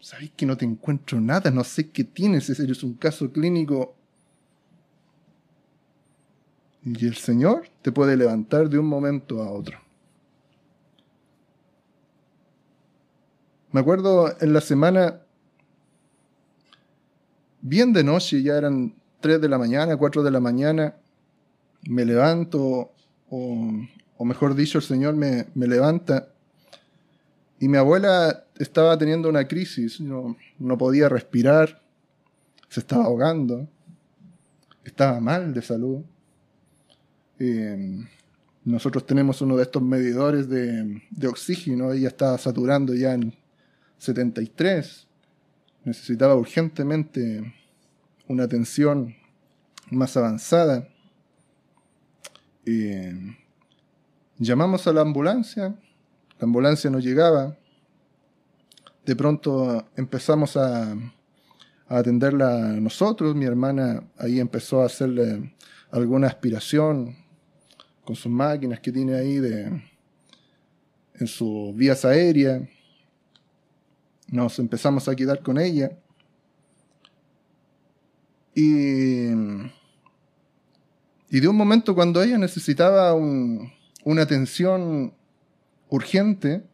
Sabéis que no te encuentro nada, no sé qué tienes, eres un caso clínico. Y el Señor te puede levantar de un momento a otro. Me acuerdo en la semana bien de noche, ya eran 3 de la mañana, 4 de la mañana, me levanto, o, mejor dicho, el Señor me, levanta, y mi abuela estaba teniendo una crisis, no, no podía respirar, se estaba ahogando, estaba mal de salud. nosotros tenemos uno de estos medidores de, de oxígeno, ella estaba saturando ya en 73 necesitaba urgentemente una atención más avanzada. llamamos a la ambulancia, la ambulancia no llegaba, de pronto empezamos a, a atenderla nosotros, mi hermana ahí empezó a hacerle alguna aspiración con sus máquinas que tiene ahí de, en sus vías aéreas nos empezamos a quedar con ella. Y, y de un momento cuando ella necesitaba una atención urgente,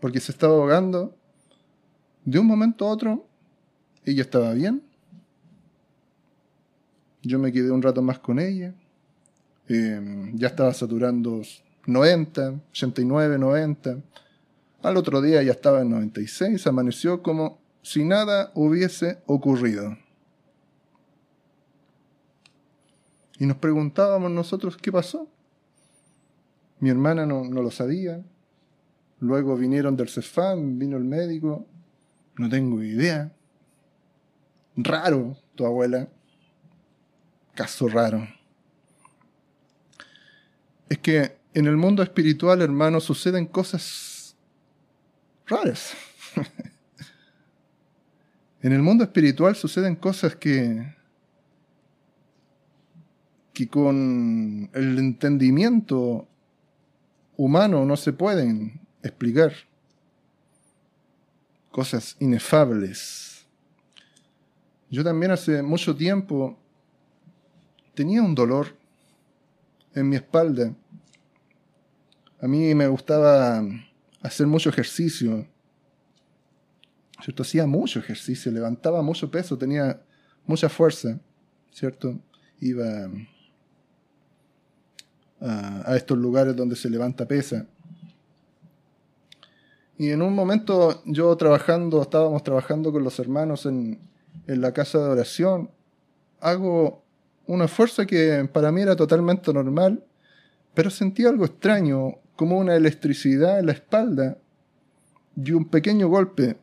porque se estaba ahogando, de un momento a otro, ella estaba bien. Yo me quedé un rato más con ella. Eh, ya estaba saturando 90, 89, 90. Al otro día ya estaba en 96, amaneció como si nada hubiese ocurrido. Y nos preguntábamos nosotros qué pasó. Mi hermana no, lo sabía. Luego vinieron del CEFAM, vino el médico. No tengo idea. Raro, tu abuela. Caso raro. Es que en el mundo espiritual, hermano, suceden cosas raras. en el mundo espiritual suceden cosas que, que con el entendimiento humano no se pueden explicar. Cosas inefables. Yo también hace mucho tiempo tenía un dolor en mi espalda. A mí me gustaba hacer mucho ejercicio. Hacía mucho ejercicio, levantaba mucho peso, tenía mucha fuerza, ¿cierto? Iba a, estos lugares donde se levanta pesa. Y en un momento yo trabajando, estábamos trabajando con los hermanos en, en la casa de oración, hago una fuerza que para mí era totalmente normal, pero sentí algo extraño, como una electricidad en la espalda y un pequeño golpe.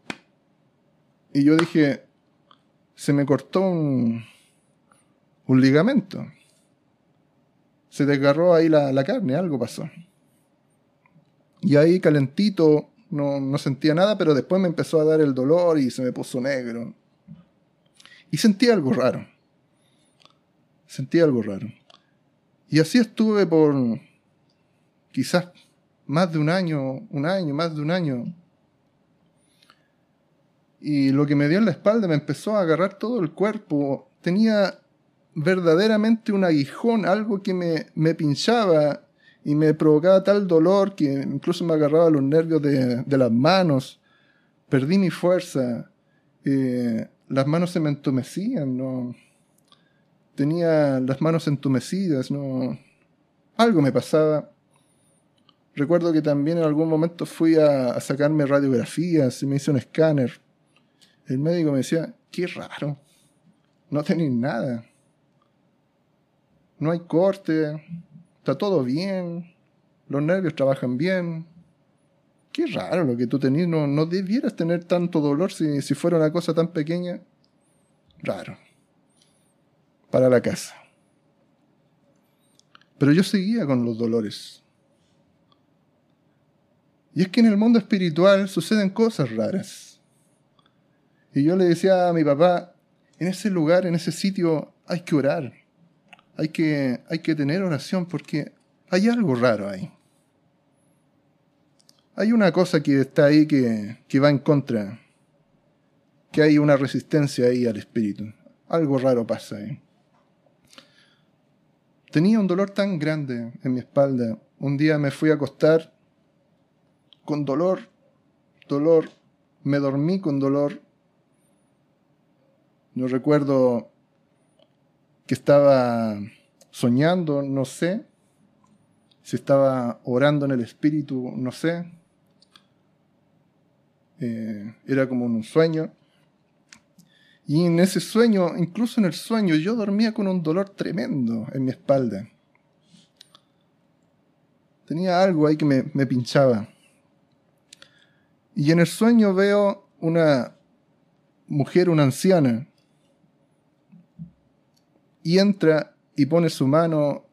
Y yo dije, se me cortó un, ligamento. Se desgarró ahí la, carne, algo pasó. Y ahí calentito, no, no sentía nada, pero después me empezó a dar el dolor y se me puso negro. Y sentí algo raro. Sentí algo raro. Y así estuve por quizás más de un año, un año, más de un año. Y lo que me dio en la espalda me empezó a agarrar todo el cuerpo. Tenía verdaderamente un aguijón, algo que me, me pinchaba y me provocaba tal dolor que incluso me agarraba los nervios de, de las manos. Perdí mi fuerza. Eh, las manos se me entumecían, ¿no? Tenía las manos entumecidas, ¿no? Algo me pasaba. Recuerdo que también en algún momento fui a, sacarme radiografías y me hice un escáner. El médico me decía, qué raro, no tenéis nada. No hay corte, está todo bien, los nervios trabajan bien. qué raro lo que tú tenías, no, no debieras tener tanto dolor si, si fuera una cosa tan pequeña. Raro. Para la casa. Pero yo seguía con los dolores. Y es que en el mundo espiritual suceden cosas raras. Y yo le decía a mi papá, en ese lugar, en ese sitio, hay que orar. Hay que, hay que tener oración porque hay algo raro ahí. Hay una cosa que está ahí que, que va en contra. Que hay una resistencia ahí al espíritu. Algo raro pasa ahí. Tenía un dolor tan grande en mi espalda. Un día me fui a acostar con dolor, dolor. Me dormí con dolor. No recuerdo que estaba soñando, no sé. Si estaba orando en el espíritu, no sé. Eh, era como un sueño. Y en ese sueño, incluso en el sueño, yo dormía con un dolor tremendo en mi espalda. Tenía algo ahí que me, me pinchaba. Y en el sueño veo una mujer, una anciana, y entra y pone su mano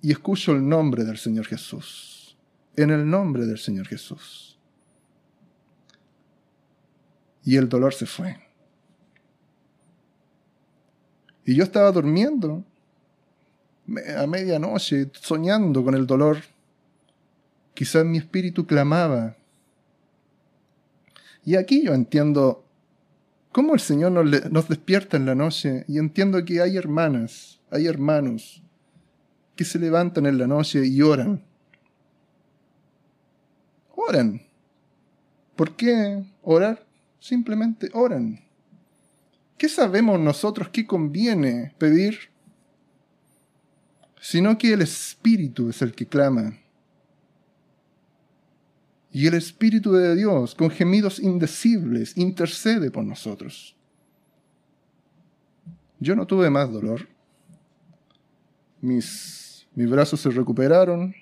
y escucho el nombre del Señor Jesús. En el nombre del Señor Jesús. Y el dolor se fue. Y yo estaba durmiendo a medianoche, soñando con el dolor. Quizás mi espíritu clamaba. Y aquí yo entiendo cómo el Señor nos, despierta en la noche y entiendo que hay hermanas, hay hermanos que se levantan en la noche y oran. Oran. ¿Por qué orar? Simplemente oran. ¿Qué sabemos nosotros qué conviene pedir? Sino que el Espíritu es el que clama. Y el Espíritu de Dios, con gemidos indecibles, intercede por nosotros. Yo no tuve más dolor. Mis, mis brazos se recuperaron.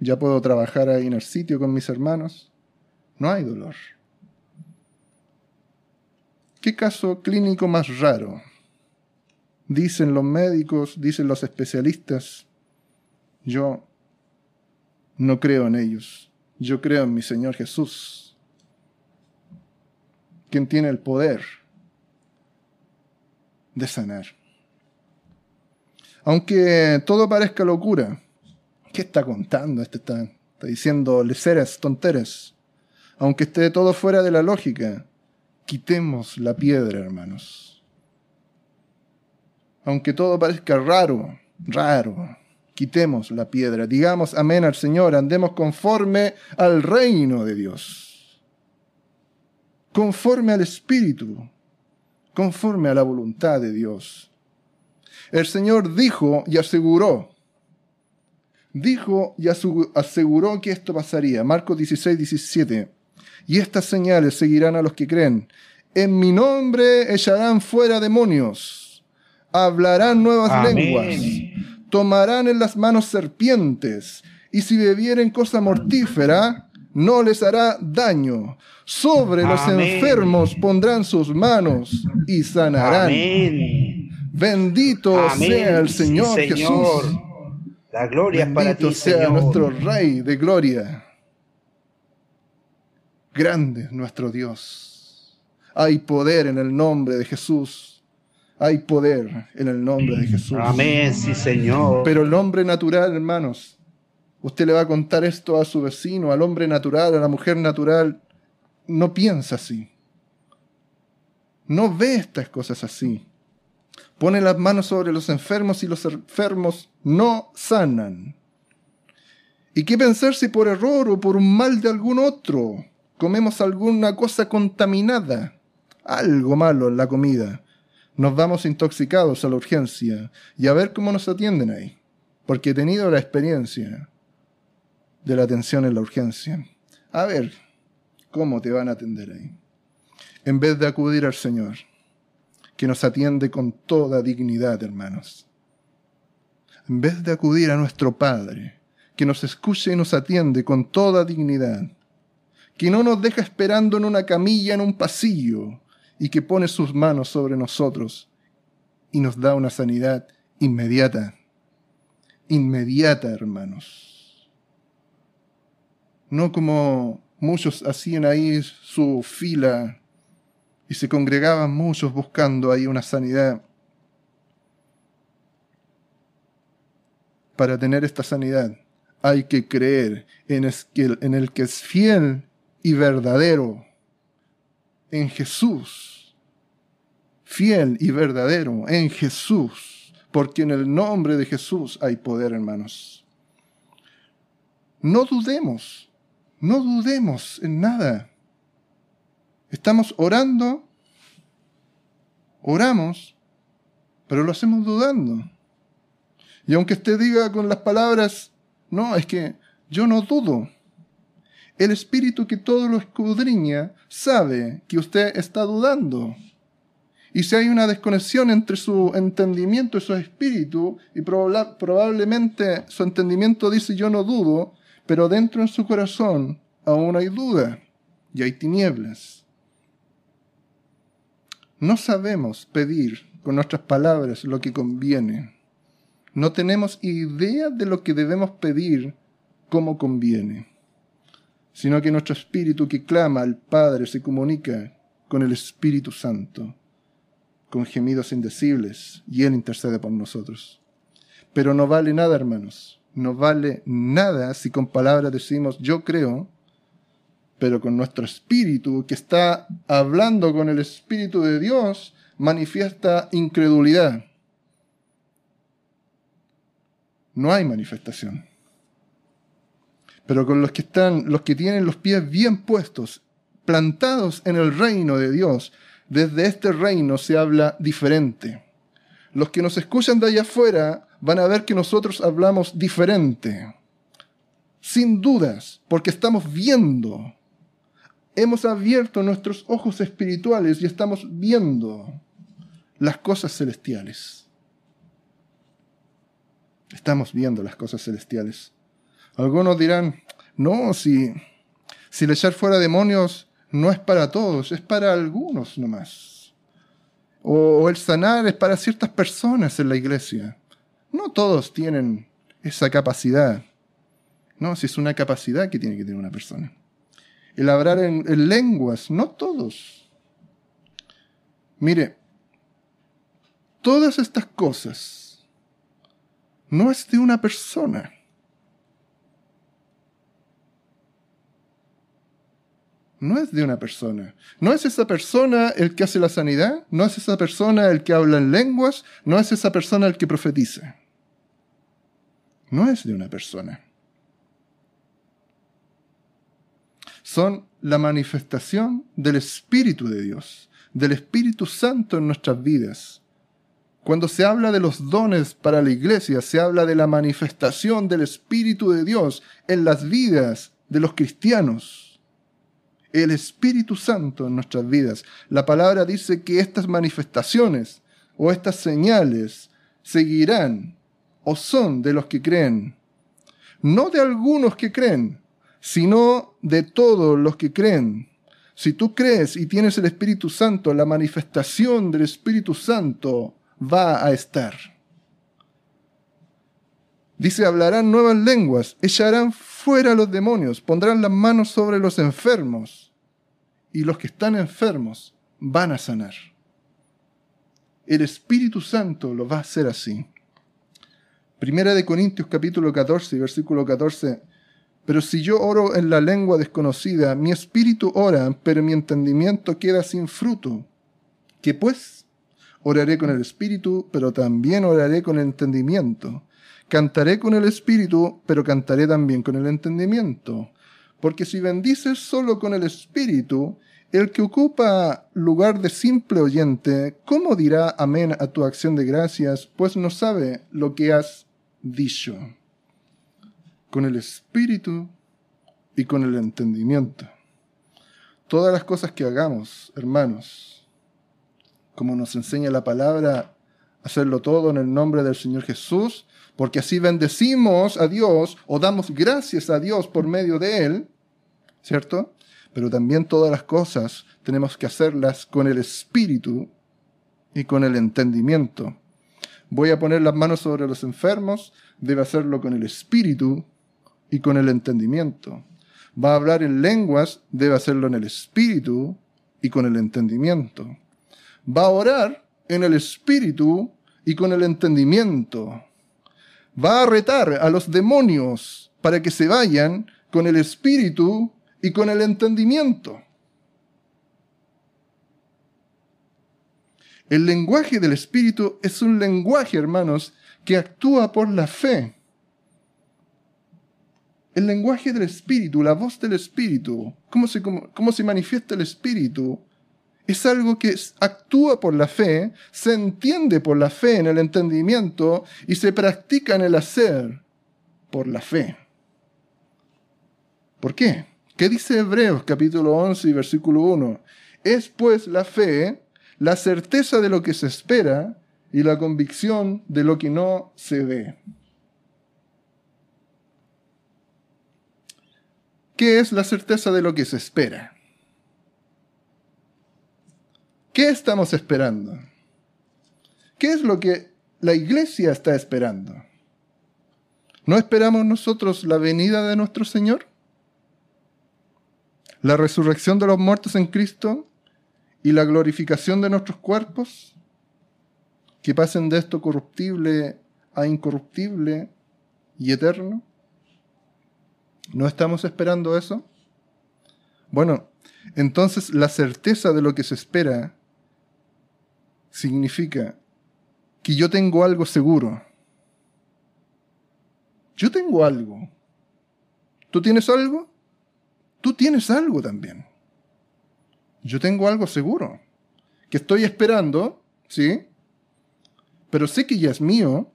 Ya puedo trabajar ahí en el sitio con mis hermanos. No hay dolor. ¿Qué caso clínico más raro? Dicen los médicos, dicen los especialistas. Yo no creo en ellos. Yo creo en mi Señor Jesús, quien tiene el poder de sanar. Aunque todo parezca locura, ¿qué está contando? Este está, diciendo leceras, tonteras. Aunque esté todo fuera de la lógica, quitemos la piedra, hermanos. Aunque todo parezca raro, raro, quitemos la piedra. Digamos amén al Señor, andemos conforme al reino de Dios. Conforme al Espíritu, conforme a la voluntad de Dios. El Señor dijo y aseguró, dijo y aseguró que esto pasaría. Marcos 16, 17 y estas señales seguirán a los que creen. En mi nombre echarán fuera demonios, hablarán nuevas lenguas, tomarán en las manos serpientes, y si bebieren cosa mortífera, no les hará daño. Sobre los enfermos pondrán sus manos y sanarán. Bendito sea el Señor, Jesús. La gloria Bendito para ti, sea Señor. nuestro Rey de gloria. Grande es nuestro Dios. Hay poder en el nombre de Jesús. Hay poder en el nombre de Jesús. Amén, sí, Señor. Pero el hombre natural, hermanos, usted le va a contar esto a su vecino, al hombre natural, a la mujer natural, no piensa así. No ve estas cosas así. Pone las manos sobre los enfermos y los enfermos no sanan. ¿Y qué pensar si por error o por un mal de algún otro comemos alguna cosa contaminada, algo malo en la comida? Nos vamos intoxicados a la urgencia y a ver cómo nos atienden ahí, porque he tenido la experiencia de la atención en la urgencia. A ver cómo te van a atender ahí. En vez de acudir al Señor, que nos atiende con toda dignidad, hermanos. En vez de acudir a nuestro Padre, que nos escucha y nos atiende con toda dignidad, que no nos deja esperando en una camilla, en un pasillo, y que pone sus manos sobre nosotros y nos da una sanidad inmediata. Inmediata, hermanos. No como muchos hacían ahí su fila y se congregaban muchos buscando ahí una sanidad. Para tener esta sanidad hay que creer en el que es fiel y verdadero, en Jesús. Fiel y verdadero, en Jesús. Porque en el nombre de Jesús hay poder, hermanos. No dudemos, no dudemos en nada. Estamos orando, oramos, pero lo hacemos dudando. Y aunque usted diga con las palabras, no, es que yo no dudo. El espíritu que todo lo escudriña sabe que usted está dudando. Y si hay una desconexión entre su entendimiento y su espíritu, y probablemente su entendimiento dice yo no dudo, pero dentro en su corazón aún hay duda y hay tinieblas. No sabemos pedir con nuestras palabras lo que conviene. No tenemos idea de lo que debemos pedir como conviene sino que nuestro espíritu que clama al Padre se comunica con el Espíritu Santo, con gemidos indecibles, y Él intercede por nosotros. Pero no vale nada, hermanos, no vale nada si con palabras decimos yo creo, pero con nuestro espíritu que está hablando con el Espíritu de Dios, manifiesta incredulidad. No hay manifestación. Pero con los que están, los que tienen los pies bien puestos, plantados en el reino de Dios, desde este reino se habla diferente. Los que nos escuchan de allá afuera van a ver que nosotros hablamos diferente. Sin dudas, porque estamos viendo. Hemos abierto nuestros ojos espirituales y estamos viendo las cosas celestiales. Estamos viendo las cosas celestiales. Algunos dirán, no, si, si el echar fuera demonios no es para todos, es para algunos nomás. O, o el sanar es para ciertas personas en la iglesia. No todos tienen esa capacidad. No, si es una capacidad que tiene que tener una persona. El hablar en, en lenguas, no todos. Mire, todas estas cosas no es de una persona. No es de una persona. No es esa persona el que hace la sanidad, no es esa persona el que habla en lenguas, no es esa persona el que profetiza. No es de una persona. Son la manifestación del Espíritu de Dios, del Espíritu Santo en nuestras vidas. Cuando se habla de los dones para la iglesia, se habla de la manifestación del Espíritu de Dios en las vidas de los cristianos el Espíritu Santo en nuestras vidas. La palabra dice que estas manifestaciones o estas señales seguirán o son de los que creen. No de algunos que creen, sino de todos los que creen. Si tú crees y tienes el Espíritu Santo, la manifestación del Espíritu Santo va a estar. Dice, hablarán nuevas lenguas, echarán fuera los demonios, pondrán las manos sobre los enfermos y los que están enfermos van a sanar. El Espíritu Santo lo va a hacer así. Primera de Corintios capítulo 14, versículo 14. Pero si yo oro en la lengua desconocida, mi espíritu ora, pero mi entendimiento queda sin fruto. ¿Qué pues? Oraré con el espíritu, pero también oraré con el entendimiento. Cantaré con el espíritu, pero cantaré también con el entendimiento. Porque si bendices solo con el espíritu, el que ocupa lugar de simple oyente, ¿cómo dirá amén a tu acción de gracias, pues no sabe lo que has dicho? Con el espíritu y con el entendimiento. Todas las cosas que hagamos, hermanos, como nos enseña la palabra, hacerlo todo en el nombre del Señor Jesús, porque así bendecimos a Dios o damos gracias a Dios por medio de Él, ¿cierto? pero también todas las cosas tenemos que hacerlas con el espíritu y con el entendimiento. Voy a poner las manos sobre los enfermos, debe hacerlo con el espíritu y con el entendimiento. Va a hablar en lenguas, debe hacerlo en el espíritu y con el entendimiento. Va a orar en el espíritu y con el entendimiento. Va a retar a los demonios para que se vayan con el espíritu y con el entendimiento. El lenguaje del espíritu es un lenguaje, hermanos, que actúa por la fe. El lenguaje del espíritu, la voz del espíritu, cómo se, cómo, se manifiesta el espíritu, es algo que actúa por la fe, se entiende por la fe en el entendimiento y se practica en el hacer por la fe. ¿Por qué? ¿Qué dice Hebreos capítulo 11 y versículo 1? Es pues la fe la certeza de lo que se espera y la convicción de lo que no se ve. ¿Qué es la certeza de lo que se espera? ¿Qué estamos esperando? ¿Qué es lo que la iglesia está esperando? ¿No esperamos nosotros la venida de nuestro Señor? ¿La resurrección de los muertos en Cristo? ¿Y la glorificación de nuestros cuerpos? Que pasen de esto corruptible a incorruptible y eterno. ¿No estamos esperando eso? Bueno, entonces la certeza de lo que se espera significa que yo tengo algo seguro. Yo tengo algo. ¿Tú tienes algo? Tú tienes algo también. Yo tengo algo seguro, que estoy esperando, ¿sí? Pero sé que ya es mío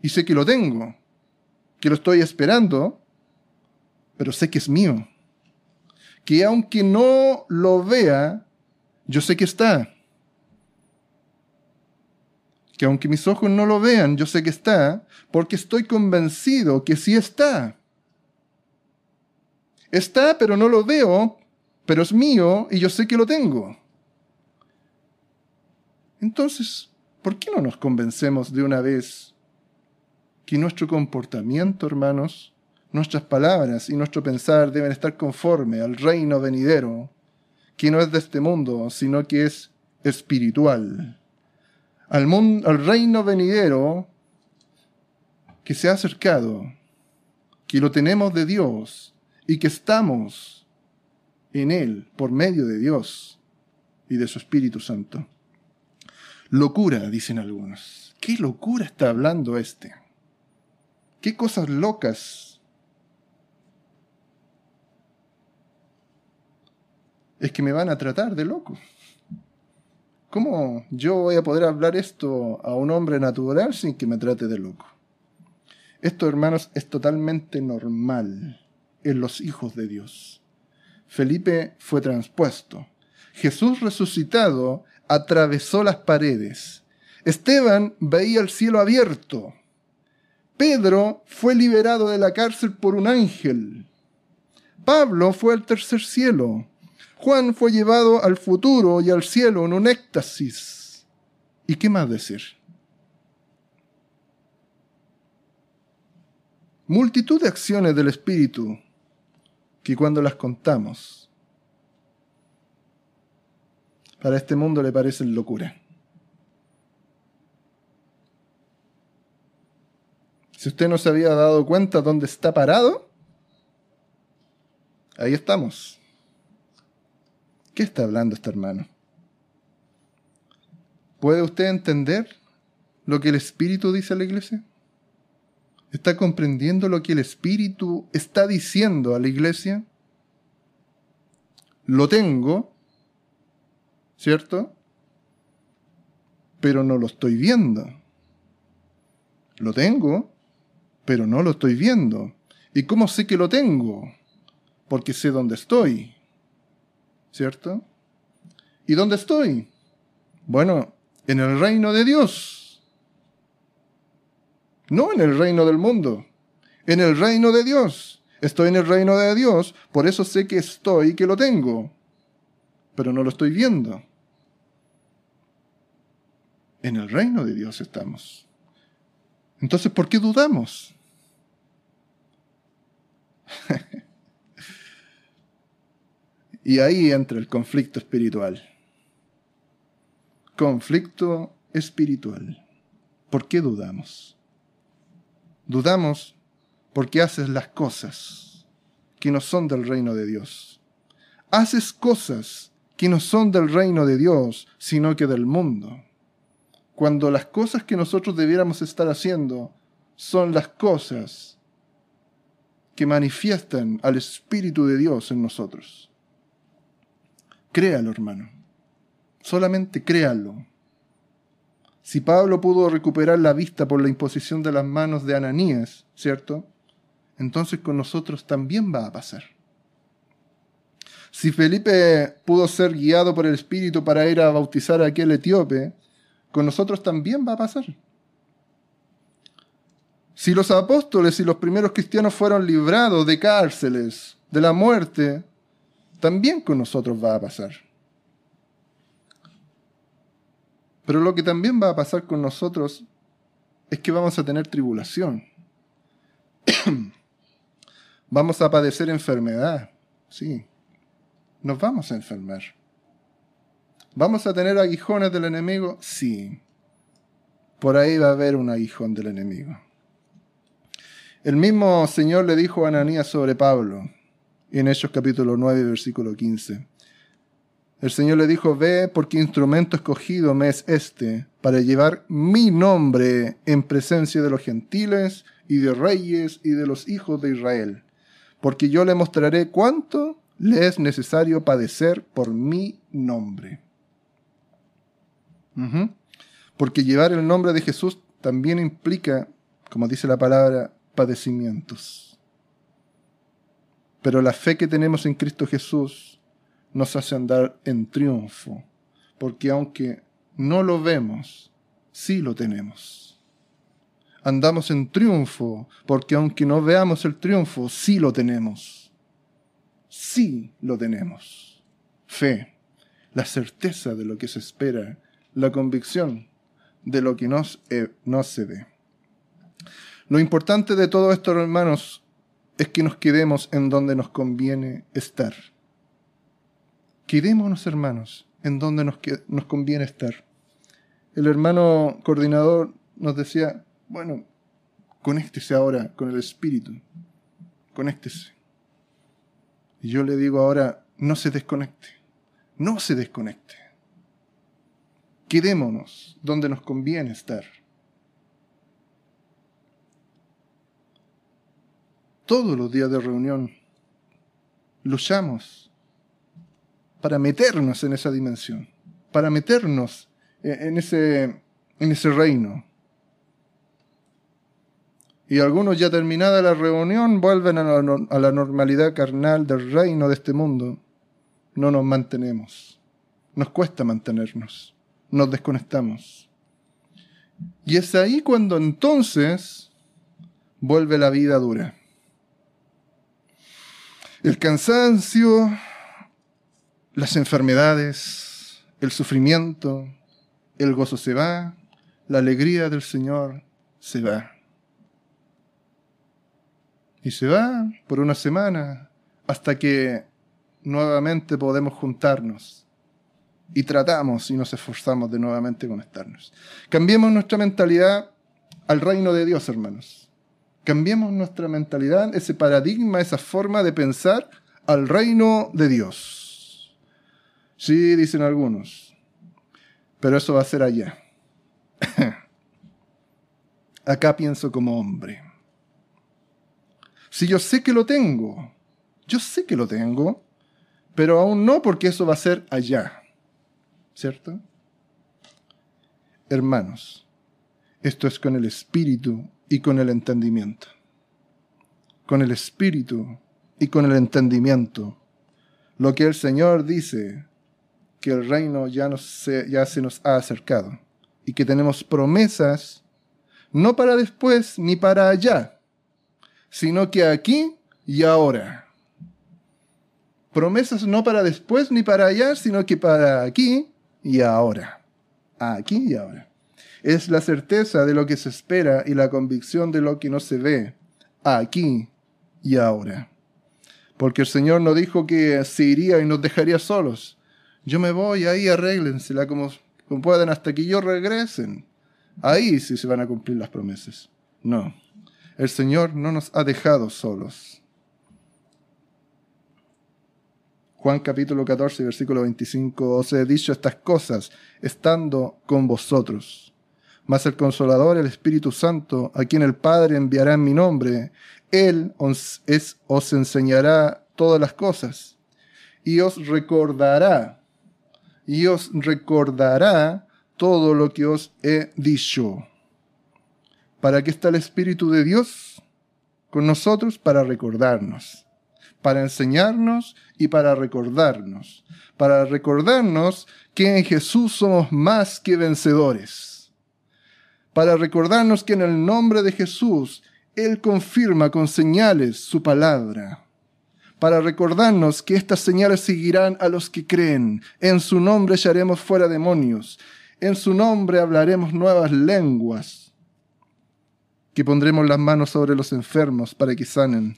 y sé que lo tengo, que lo estoy esperando, pero sé que es mío. Que aunque no lo vea, yo sé que está que aunque mis ojos no lo vean, yo sé que está, porque estoy convencido que sí está. Está, pero no lo veo, pero es mío y yo sé que lo tengo. Entonces, ¿por qué no nos convencemos de una vez que nuestro comportamiento, hermanos, nuestras palabras y nuestro pensar deben estar conforme al reino venidero, que no es de este mundo, sino que es espiritual? Al, mundo, al reino venidero que se ha acercado, que lo tenemos de Dios y que estamos en Él por medio de Dios y de su Espíritu Santo. Locura, dicen algunos. ¿Qué locura está hablando este? ¿Qué cosas locas? Es que me van a tratar de loco. ¿Cómo yo voy a poder hablar esto a un hombre natural sin que me trate de loco? Esto, hermanos, es totalmente normal en los hijos de Dios. Felipe fue transpuesto. Jesús resucitado atravesó las paredes. Esteban veía el cielo abierto. Pedro fue liberado de la cárcel por un ángel. Pablo fue al tercer cielo. Juan fue llevado al futuro y al cielo en un éxtasis. ¿Y qué más decir? Multitud de acciones del Espíritu que cuando las contamos, para este mundo le parecen locura. Si usted no se había dado cuenta dónde está parado, ahí estamos. ¿Qué está hablando este hermano? ¿Puede usted entender lo que el Espíritu dice a la iglesia? ¿Está comprendiendo lo que el Espíritu está diciendo a la iglesia? Lo tengo, ¿cierto? Pero no lo estoy viendo. Lo tengo, pero no lo estoy viendo. ¿Y cómo sé que lo tengo? Porque sé dónde estoy. ¿Cierto? ¿Y dónde estoy? Bueno, en el reino de Dios. No en el reino del mundo, en el reino de Dios. Estoy en el reino de Dios, por eso sé que estoy y que lo tengo, pero no lo estoy viendo. En el reino de Dios estamos. Entonces, ¿por qué dudamos? [LAUGHS] y ahí entra el conflicto espiritual. Conflicto espiritual. ¿Por qué dudamos? Dudamos porque haces las cosas que no son del reino de Dios. Haces cosas que no son del reino de Dios, sino que del mundo. Cuando las cosas que nosotros debiéramos estar haciendo son las cosas que manifiestan al Espíritu de Dios en nosotros. Créalo, hermano. Solamente créalo. Si Pablo pudo recuperar la vista por la imposición de las manos de Ananías, ¿cierto? Entonces con nosotros también va a pasar. Si Felipe pudo ser guiado por el Espíritu para ir a bautizar a aquel etíope, con nosotros también va a pasar. Si los apóstoles y los primeros cristianos fueron librados de cárceles, de la muerte, también con nosotros va a pasar. Pero lo que también va a pasar con nosotros es que vamos a tener tribulación. [CLEARS THROAT] vamos a padecer enfermedad, sí. Nos vamos a enfermar. ¿Vamos a tener aguijones del enemigo? Sí. Por ahí va a haber un aguijón del enemigo. El mismo Señor le dijo a Ananías sobre Pablo, en Hechos capítulo 9, versículo 15. El Señor le dijo, ve porque instrumento escogido me es este, para llevar mi nombre en presencia de los gentiles y de reyes y de los hijos de Israel, porque yo le mostraré cuánto le es necesario padecer por mi nombre. Porque llevar el nombre de Jesús también implica, como dice la palabra, padecimientos. Pero la fe que tenemos en Cristo Jesús nos hace andar en triunfo, porque aunque no lo vemos, sí lo tenemos. Andamos en triunfo, porque aunque no veamos el triunfo, sí lo tenemos. Sí lo tenemos. Fe, la certeza de lo que se espera, la convicción de lo que no, eh, no se ve. Lo importante de todo esto, hermanos, es que nos quedemos en donde nos conviene estar. Quedémonos, hermanos, en donde nos, nos conviene estar. El hermano coordinador nos decía, bueno, conéctese ahora con el Espíritu, conéctese. Y yo le digo ahora, no se desconecte, no se desconecte. Quedémonos donde nos conviene estar. Todos los días de reunión luchamos para meternos en esa dimensión, para meternos en ese, en ese reino. Y algunos ya terminada la reunión vuelven a la, a la normalidad carnal del reino de este mundo. No nos mantenemos. Nos cuesta mantenernos. Nos desconectamos. Y es ahí cuando entonces vuelve la vida dura. El cansancio, las enfermedades, el sufrimiento, el gozo se va, la alegría del Señor se va. Y se va por una semana hasta que nuevamente podemos juntarnos y tratamos y nos esforzamos de nuevamente conectarnos. Cambiemos nuestra mentalidad al reino de Dios, hermanos. Cambiemos nuestra mentalidad, ese paradigma, esa forma de pensar al reino de Dios. Sí, dicen algunos, pero eso va a ser allá. [LAUGHS] Acá pienso como hombre. Si yo sé que lo tengo, yo sé que lo tengo, pero aún no porque eso va a ser allá. ¿Cierto? Hermanos, esto es con el espíritu y con el entendimiento. Con el espíritu y con el entendimiento. Lo que el Señor dice, que el reino ya, se, ya se nos ha acercado y que tenemos promesas no para después ni para allá, sino que aquí y ahora. Promesas no para después ni para allá, sino que para aquí y ahora. Aquí y ahora. Es la certeza de lo que se espera y la convicción de lo que no se ve. Aquí y ahora. Porque el Señor no dijo que se iría y nos dejaría solos. Yo me voy, ahí arréglensela como, como puedan hasta que yo regresen. Ahí sí se van a cumplir las promesas. No. El Señor no nos ha dejado solos. Juan capítulo 14, versículo 25, os he dicho estas cosas estando con vosotros. Mas el consolador, el Espíritu Santo, a quien el Padre enviará en mi nombre, Él os, os enseñará todas las cosas y os recordará, y os recordará todo lo que os he dicho. ¿Para qué está el Espíritu de Dios con nosotros? Para recordarnos para enseñarnos y para recordarnos, para recordarnos que en Jesús somos más que vencedores, para recordarnos que en el nombre de Jesús Él confirma con señales su palabra, para recordarnos que estas señales seguirán a los que creen, en su nombre echaremos fuera demonios, en su nombre hablaremos nuevas lenguas, que pondremos las manos sobre los enfermos para que sanen.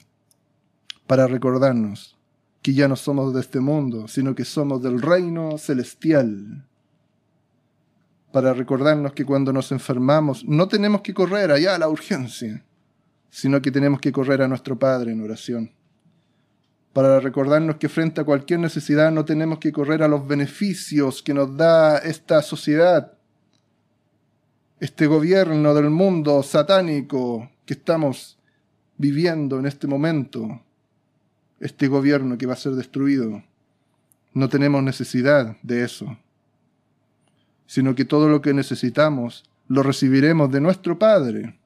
Para recordarnos que ya no somos de este mundo, sino que somos del reino celestial. Para recordarnos que cuando nos enfermamos no tenemos que correr allá a la urgencia, sino que tenemos que correr a nuestro Padre en oración. Para recordarnos que frente a cualquier necesidad no tenemos que correr a los beneficios que nos da esta sociedad, este gobierno del mundo satánico que estamos viviendo en este momento, este gobierno que va a ser destruido. No tenemos necesidad de eso, sino que todo lo que necesitamos lo recibiremos de nuestro Padre.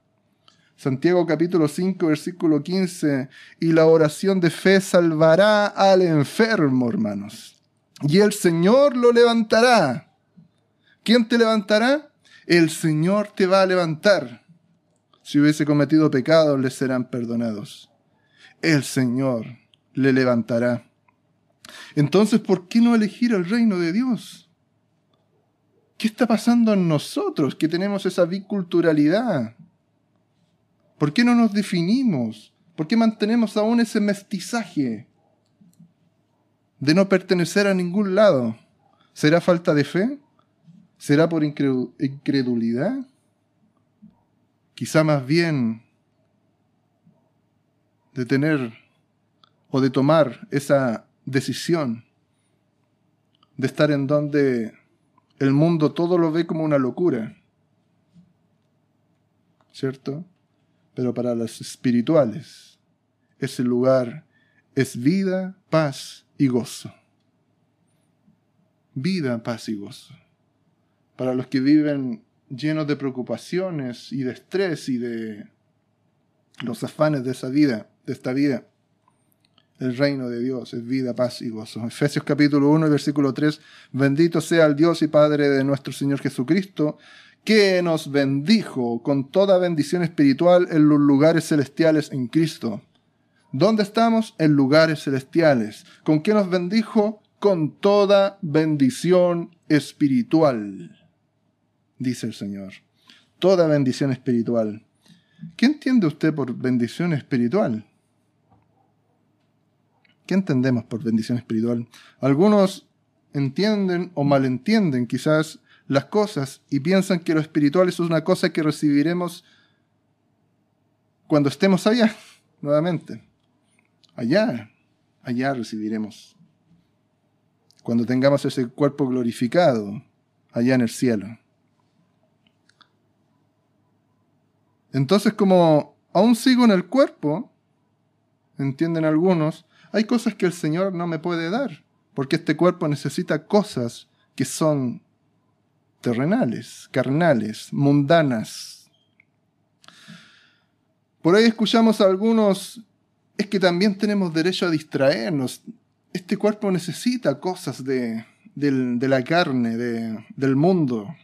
Santiago capítulo 5 versículo 15, y la oración de fe salvará al enfermo, hermanos, y el Señor lo levantará. ¿Quién te levantará? El Señor te va a levantar. Si hubiese cometido pecados, le serán perdonados. El Señor le levantará. Entonces, ¿por qué no elegir el reino de Dios? ¿Qué está pasando en nosotros que tenemos esa biculturalidad? ¿Por qué no nos definimos? ¿Por qué mantenemos aún ese mestizaje de no pertenecer a ningún lado? ¿Será falta de fe? ¿Será por incredulidad? Quizá más bien de tener o de tomar esa decisión de estar en donde el mundo todo lo ve como una locura, ¿cierto? Pero para los espirituales, ese lugar es vida, paz y gozo. Vida, paz y gozo. Para los que viven llenos de preocupaciones y de estrés y de los afanes de esa vida, de esta vida, el reino de Dios es vida, paz y gozo. Efesios capítulo 1, versículo 3. Bendito sea el Dios y Padre de nuestro Señor Jesucristo, que nos bendijo con toda bendición espiritual en los lugares celestiales en Cristo. ¿Dónde estamos? En lugares celestiales. ¿Con qué nos bendijo? Con toda bendición espiritual, dice el Señor. Toda bendición espiritual. ¿Qué entiende usted por bendición espiritual? ¿Qué entendemos por bendición espiritual? Algunos entienden o malentienden quizás las cosas y piensan que lo espiritual es una cosa que recibiremos cuando estemos allá, [LAUGHS] nuevamente. Allá, allá recibiremos. Cuando tengamos ese cuerpo glorificado, allá en el cielo. Entonces, como aún sigo en el cuerpo, entienden algunos, hay cosas que el Señor no me puede dar, porque este cuerpo necesita cosas que son terrenales, carnales, mundanas. Por ahí escuchamos a algunos, es que también tenemos derecho a distraernos. Este cuerpo necesita cosas de, la carne, del mundo.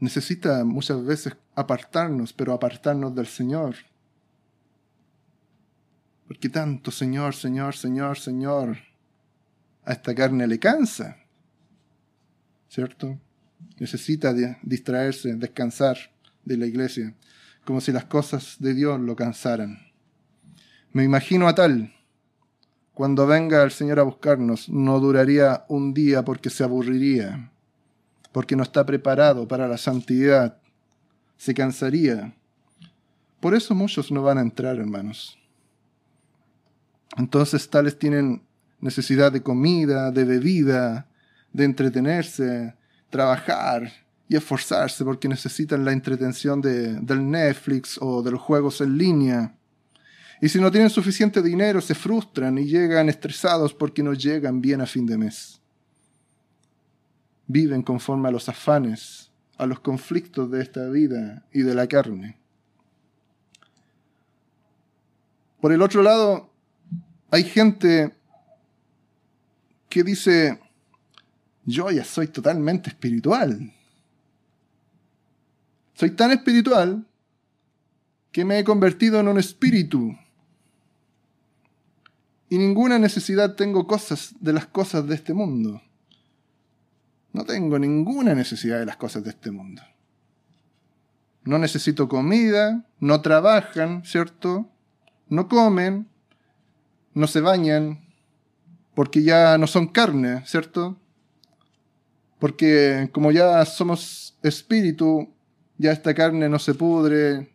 Necesita muchas veces apartarnos, pero apartarnos del Señor. Porque tanto Señor, Señor, Señor, Señor, a esta carne le cansa. ¿Cierto? Necesita distraerse, descansar de la iglesia, como si las cosas de Dios lo cansaran. Me imagino a tal, cuando venga el Señor a buscarnos, no duraría un día porque se aburriría, porque no está preparado para la santidad, se cansaría. Por eso muchos no van a entrar, hermanos. Entonces tales tienen necesidad de comida, de bebida, de entretenerse, trabajar y esforzarse porque necesitan la entretención de, del Netflix o de los juegos en línea. Y si no tienen suficiente dinero, se frustran y llegan estresados porque no llegan bien a fin de mes. Viven conforme a los afanes, a los conflictos de esta vida y de la carne. Por el otro lado, hay gente que dice, yo ya soy totalmente espiritual. Soy tan espiritual que me he convertido en un espíritu. Y ninguna necesidad tengo cosas de las cosas de este mundo. No tengo ninguna necesidad de las cosas de este mundo. No necesito comida, no trabajan, ¿cierto? No comen, no se bañan, porque ya no son carne, ¿cierto? Porque como ya somos espíritu, ya esta carne no se pudre,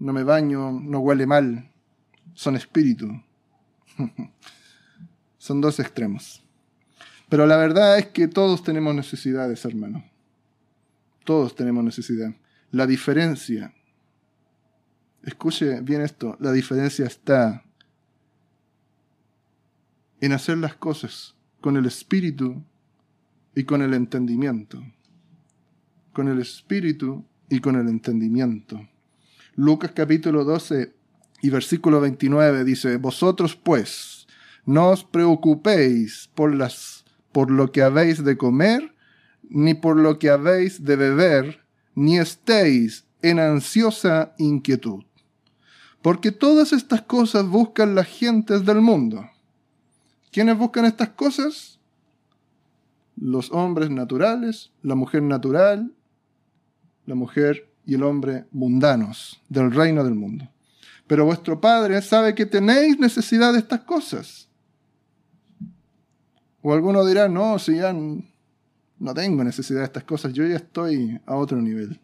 no me baño, no huele mal, son espíritu. [LAUGHS] son dos extremos. Pero la verdad es que todos tenemos necesidades, hermano. Todos tenemos necesidad. La diferencia, escuche bien esto, la diferencia está en hacer las cosas con el espíritu y con el entendimiento. Con el espíritu y con el entendimiento. Lucas capítulo 12 y versículo 29 dice, Vosotros pues no os preocupéis por, las, por lo que habéis de comer, ni por lo que habéis de beber, ni estéis en ansiosa inquietud. Porque todas estas cosas buscan las gentes del mundo ¿Quiénes buscan estas cosas? Los hombres naturales, la mujer natural, la mujer y el hombre mundanos del reino del mundo. Pero vuestro Padre sabe que tenéis necesidad de estas cosas. O alguno dirá, no, si ya no tengo necesidad de estas cosas, yo ya estoy a otro nivel.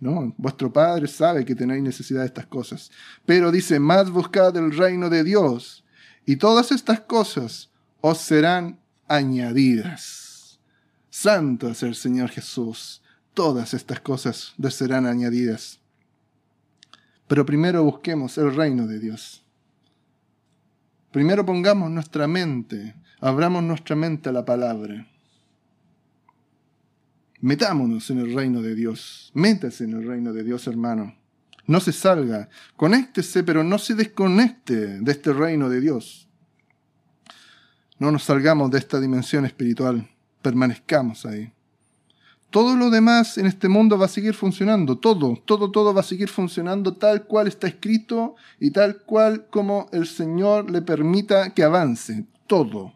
No, vuestro Padre sabe que tenéis necesidad de estas cosas. Pero dice, más buscad el reino de Dios y todas estas cosas os serán añadidas. Santo es el Señor Jesús. Todas estas cosas les serán añadidas. Pero primero busquemos el reino de Dios. Primero pongamos nuestra mente, abramos nuestra mente a la palabra. Metámonos en el reino de Dios. Métase en el reino de Dios, hermano. No se salga. Conéctese, pero no se desconecte de este reino de Dios. No nos salgamos de esta dimensión espiritual. Permanezcamos ahí. Todo lo demás en este mundo va a seguir funcionando. Todo, todo, todo va a seguir funcionando tal cual está escrito y tal cual como el Señor le permita que avance. Todo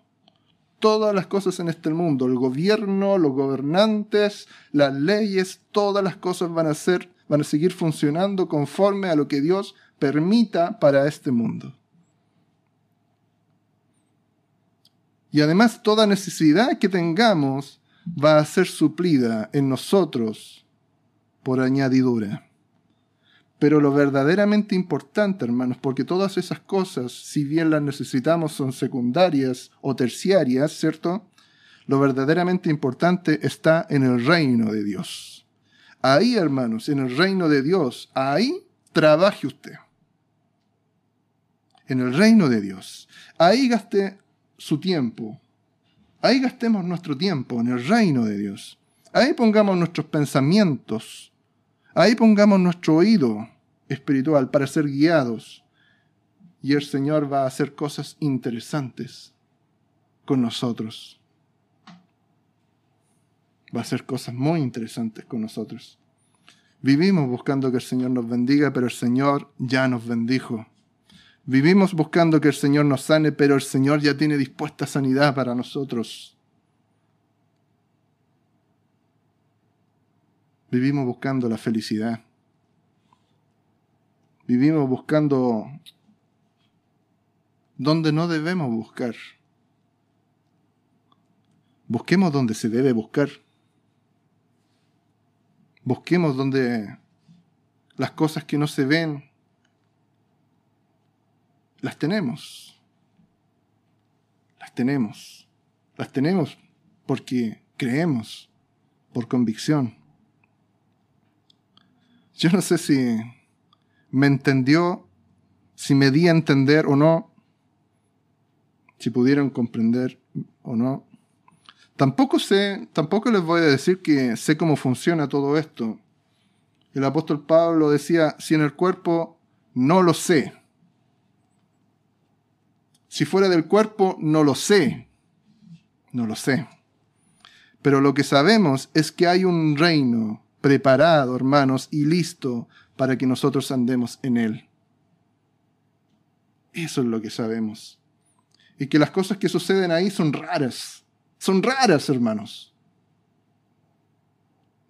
todas las cosas en este mundo, el gobierno, los gobernantes, las leyes, todas las cosas van a ser van a seguir funcionando conforme a lo que Dios permita para este mundo. Y además toda necesidad que tengamos va a ser suplida en nosotros por añadidura. Pero lo verdaderamente importante, hermanos, porque todas esas cosas, si bien las necesitamos, son secundarias o terciarias, ¿cierto? Lo verdaderamente importante está en el reino de Dios. Ahí, hermanos, en el reino de Dios, ahí trabaje usted. En el reino de Dios. Ahí gaste su tiempo. Ahí gastemos nuestro tiempo, en el reino de Dios. Ahí pongamos nuestros pensamientos. Ahí pongamos nuestro oído espiritual para ser guiados. Y el Señor va a hacer cosas interesantes con nosotros va a hacer cosas muy interesantes con nosotros. Vivimos buscando que el Señor nos bendiga, pero el Señor ya nos bendijo. Vivimos buscando que el Señor nos sane, pero el Señor ya tiene dispuesta sanidad para nosotros. Vivimos buscando la felicidad. Vivimos buscando donde no debemos buscar. Busquemos donde se debe buscar. Busquemos donde las cosas que no se ven las tenemos. Las tenemos. Las tenemos porque creemos, por convicción. Yo no sé si me entendió, si me di a entender o no, si pudieron comprender o no. Tampoco sé, tampoco les voy a decir que sé cómo funciona todo esto. El apóstol Pablo decía, si en el cuerpo no lo sé, si fuera del cuerpo, no lo sé. No lo sé. Pero lo que sabemos es que hay un reino preparado, hermanos, y listo para que nosotros andemos en él. Eso es lo que sabemos. Y que las cosas que suceden ahí son raras. Son raras, hermanos.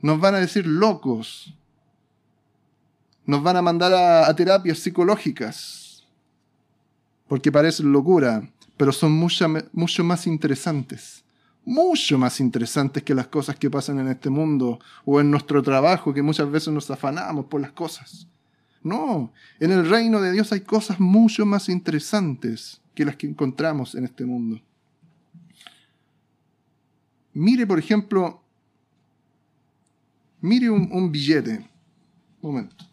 Nos van a decir locos. Nos van a mandar a, terapias psicológicas porque parecen locura, pero son mucho, mucho más interesantes. Mucho más interesantes que las cosas que pasan en este mundo o en nuestro trabajo, que muchas veces nos afanamos por las cosas. No, en el reino de Dios hay cosas mucho más interesantes que las que encontramos en este mundo. Mire, por ejemplo, mire un, billete. Momento.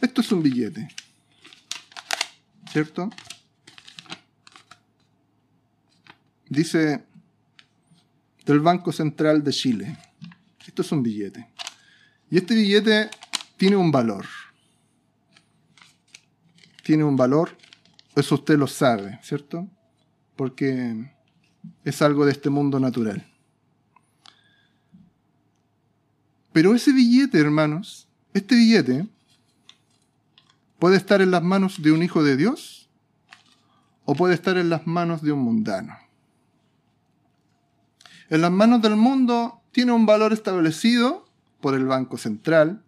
Esto es un billete. ¿Cierto? Dice del Banco Central de Chile. Esto es un billete. Y este billete tiene un valor. Tiene un valor. Eso usted lo sabe, ¿cierto? Porque es algo de este mundo natural. Pero ese billete, hermanos, este billete Puede estar en las manos de un hijo de Dios o puede estar en las manos de un mundano. En las manos del mundo tiene un valor establecido por el Banco Central,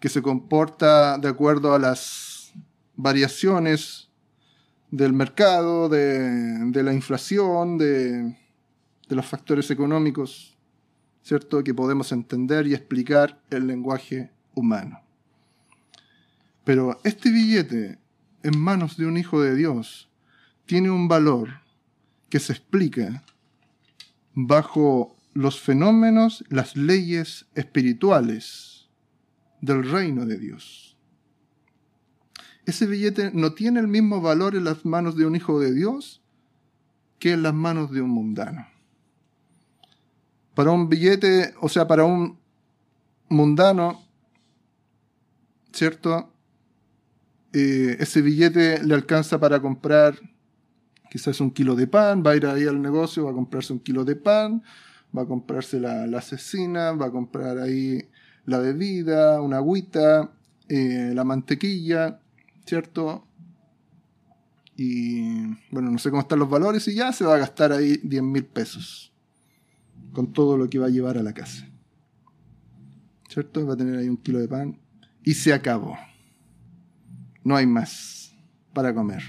que se comporta de acuerdo a las variaciones del mercado, de, la inflación, de, de los factores económicos, ¿cierto? Que podemos entender y explicar el lenguaje humano. Pero este billete en manos de un hijo de Dios tiene un valor que se explica bajo los fenómenos, las leyes espirituales del reino de Dios. Ese billete no tiene el mismo valor en las manos de un hijo de Dios que en las manos de un mundano. Para un billete, o sea, para un mundano, ¿cierto? Eh, ese billete le alcanza para comprar quizás un kilo de pan, va a ir ahí al negocio, va a comprarse un kilo de pan, va a comprarse la, la cecina, va a comprar ahí la bebida, una agüita, eh, la mantequilla, ¿cierto? Y bueno, no sé cómo están los valores y ya se va a gastar ahí 10 mil pesos con todo lo que va a llevar a la casa. ¿Cierto? Va a tener ahí un kilo de pan y se acabó no hay más para comer.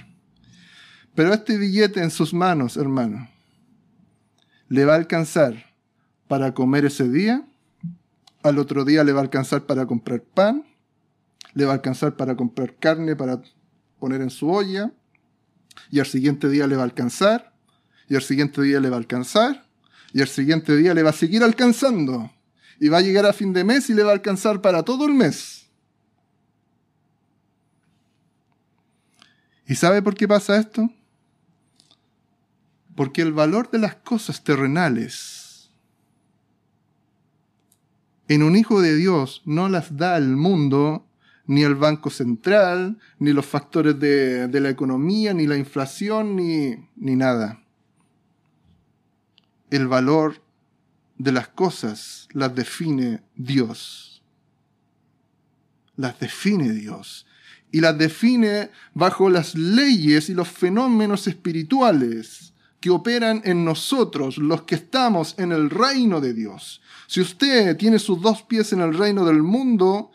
Pero este billete en sus manos, hermano, le va a alcanzar para comer ese día, al otro día le va a alcanzar para comprar pan, le va a alcanzar para comprar carne para poner en su olla, y al siguiente día le va a alcanzar, y al siguiente día le va a alcanzar, y al siguiente día le va a seguir alcanzando, y va a llegar a fin de mes y le va a alcanzar para todo el mes. ¿Y sabe por qué pasa esto? Porque el valor de las cosas terrenales en un hijo de Dios no las da el mundo ni el Banco Central, ni los factores de, de la economía, ni la inflación, ni, ni nada. El valor de las cosas las define Dios. Las define Dios. Y las define bajo las leyes y los fenómenos espirituales que operan en nosotros, los que estamos en el reino de Dios. Si usted tiene sus dos pies en el reino del mundo,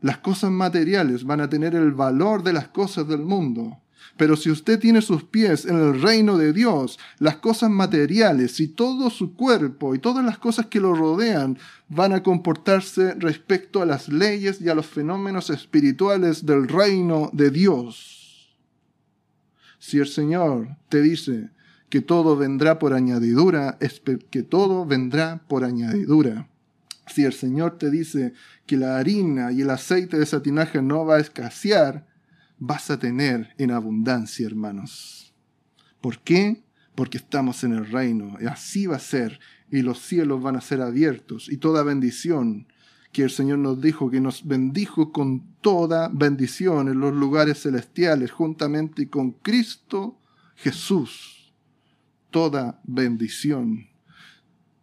las cosas materiales van a tener el valor de las cosas del mundo. Pero si usted tiene sus pies en el reino de Dios, las cosas materiales y todo su cuerpo y todas las cosas que lo rodean van a comportarse respecto a las leyes y a los fenómenos espirituales del reino de Dios. Si el Señor te dice que todo vendrá por añadidura, que todo vendrá por añadidura. Si el Señor te dice que la harina y el aceite de satinaje no va a escasear, vas a tener en abundancia, hermanos. ¿Por qué? Porque estamos en el reino. Y así va a ser. Y los cielos van a ser abiertos. Y toda bendición que el Señor nos dijo, que nos bendijo con toda bendición en los lugares celestiales, juntamente con Cristo Jesús. Toda bendición.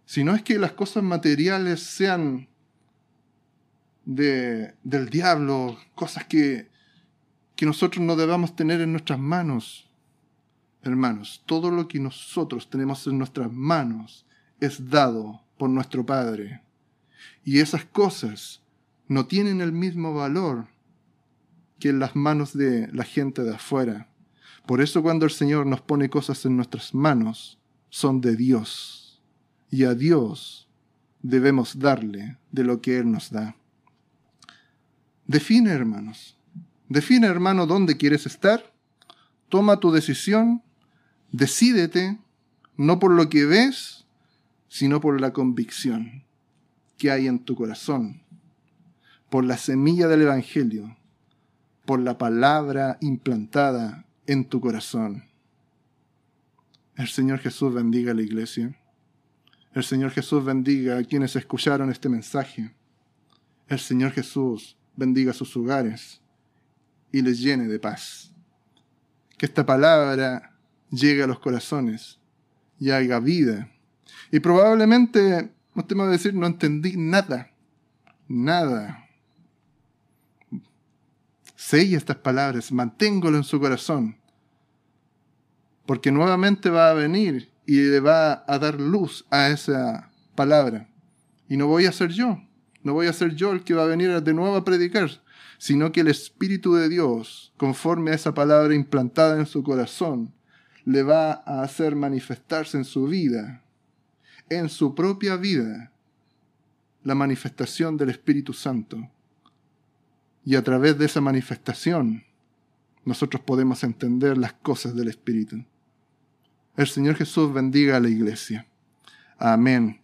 Si no es que las cosas materiales sean de, del diablo, cosas que que nosotros no debamos tener en nuestras manos. Hermanos, todo lo que nosotros tenemos en nuestras manos es dado por nuestro Padre. Y esas cosas no tienen el mismo valor que en las manos de la gente de afuera. Por eso cuando el Señor nos pone cosas en nuestras manos, son de Dios. Y a Dios debemos darle de lo que Él nos da. Define, hermanos, Define, hermano, dónde quieres estar. Toma tu decisión. Decídete, no por lo que ves, sino por la convicción que hay en tu corazón, por la semilla del Evangelio, por la palabra implantada en tu corazón. El Señor Jesús bendiga a la iglesia. El Señor Jesús bendiga a quienes escucharon este mensaje. El Señor Jesús bendiga sus hogares y les llene de paz. Que esta palabra llegue a los corazones y haga vida. Y probablemente usted me va a decir, no entendí nada, nada. Sella estas palabras, manténgolo en su corazón, porque nuevamente va a venir y le va a dar luz a esa palabra. Y no voy a ser yo, no voy a ser yo el que va a venir de nuevo a predicar, sino que el Espíritu de Dios, conforme a esa palabra implantada en su corazón, le va a hacer manifestarse en su vida, en su propia vida, la manifestación del Espíritu Santo. Y a través de esa manifestación, nosotros podemos entender las cosas del Espíritu. El Señor Jesús bendiga a la iglesia. Amén.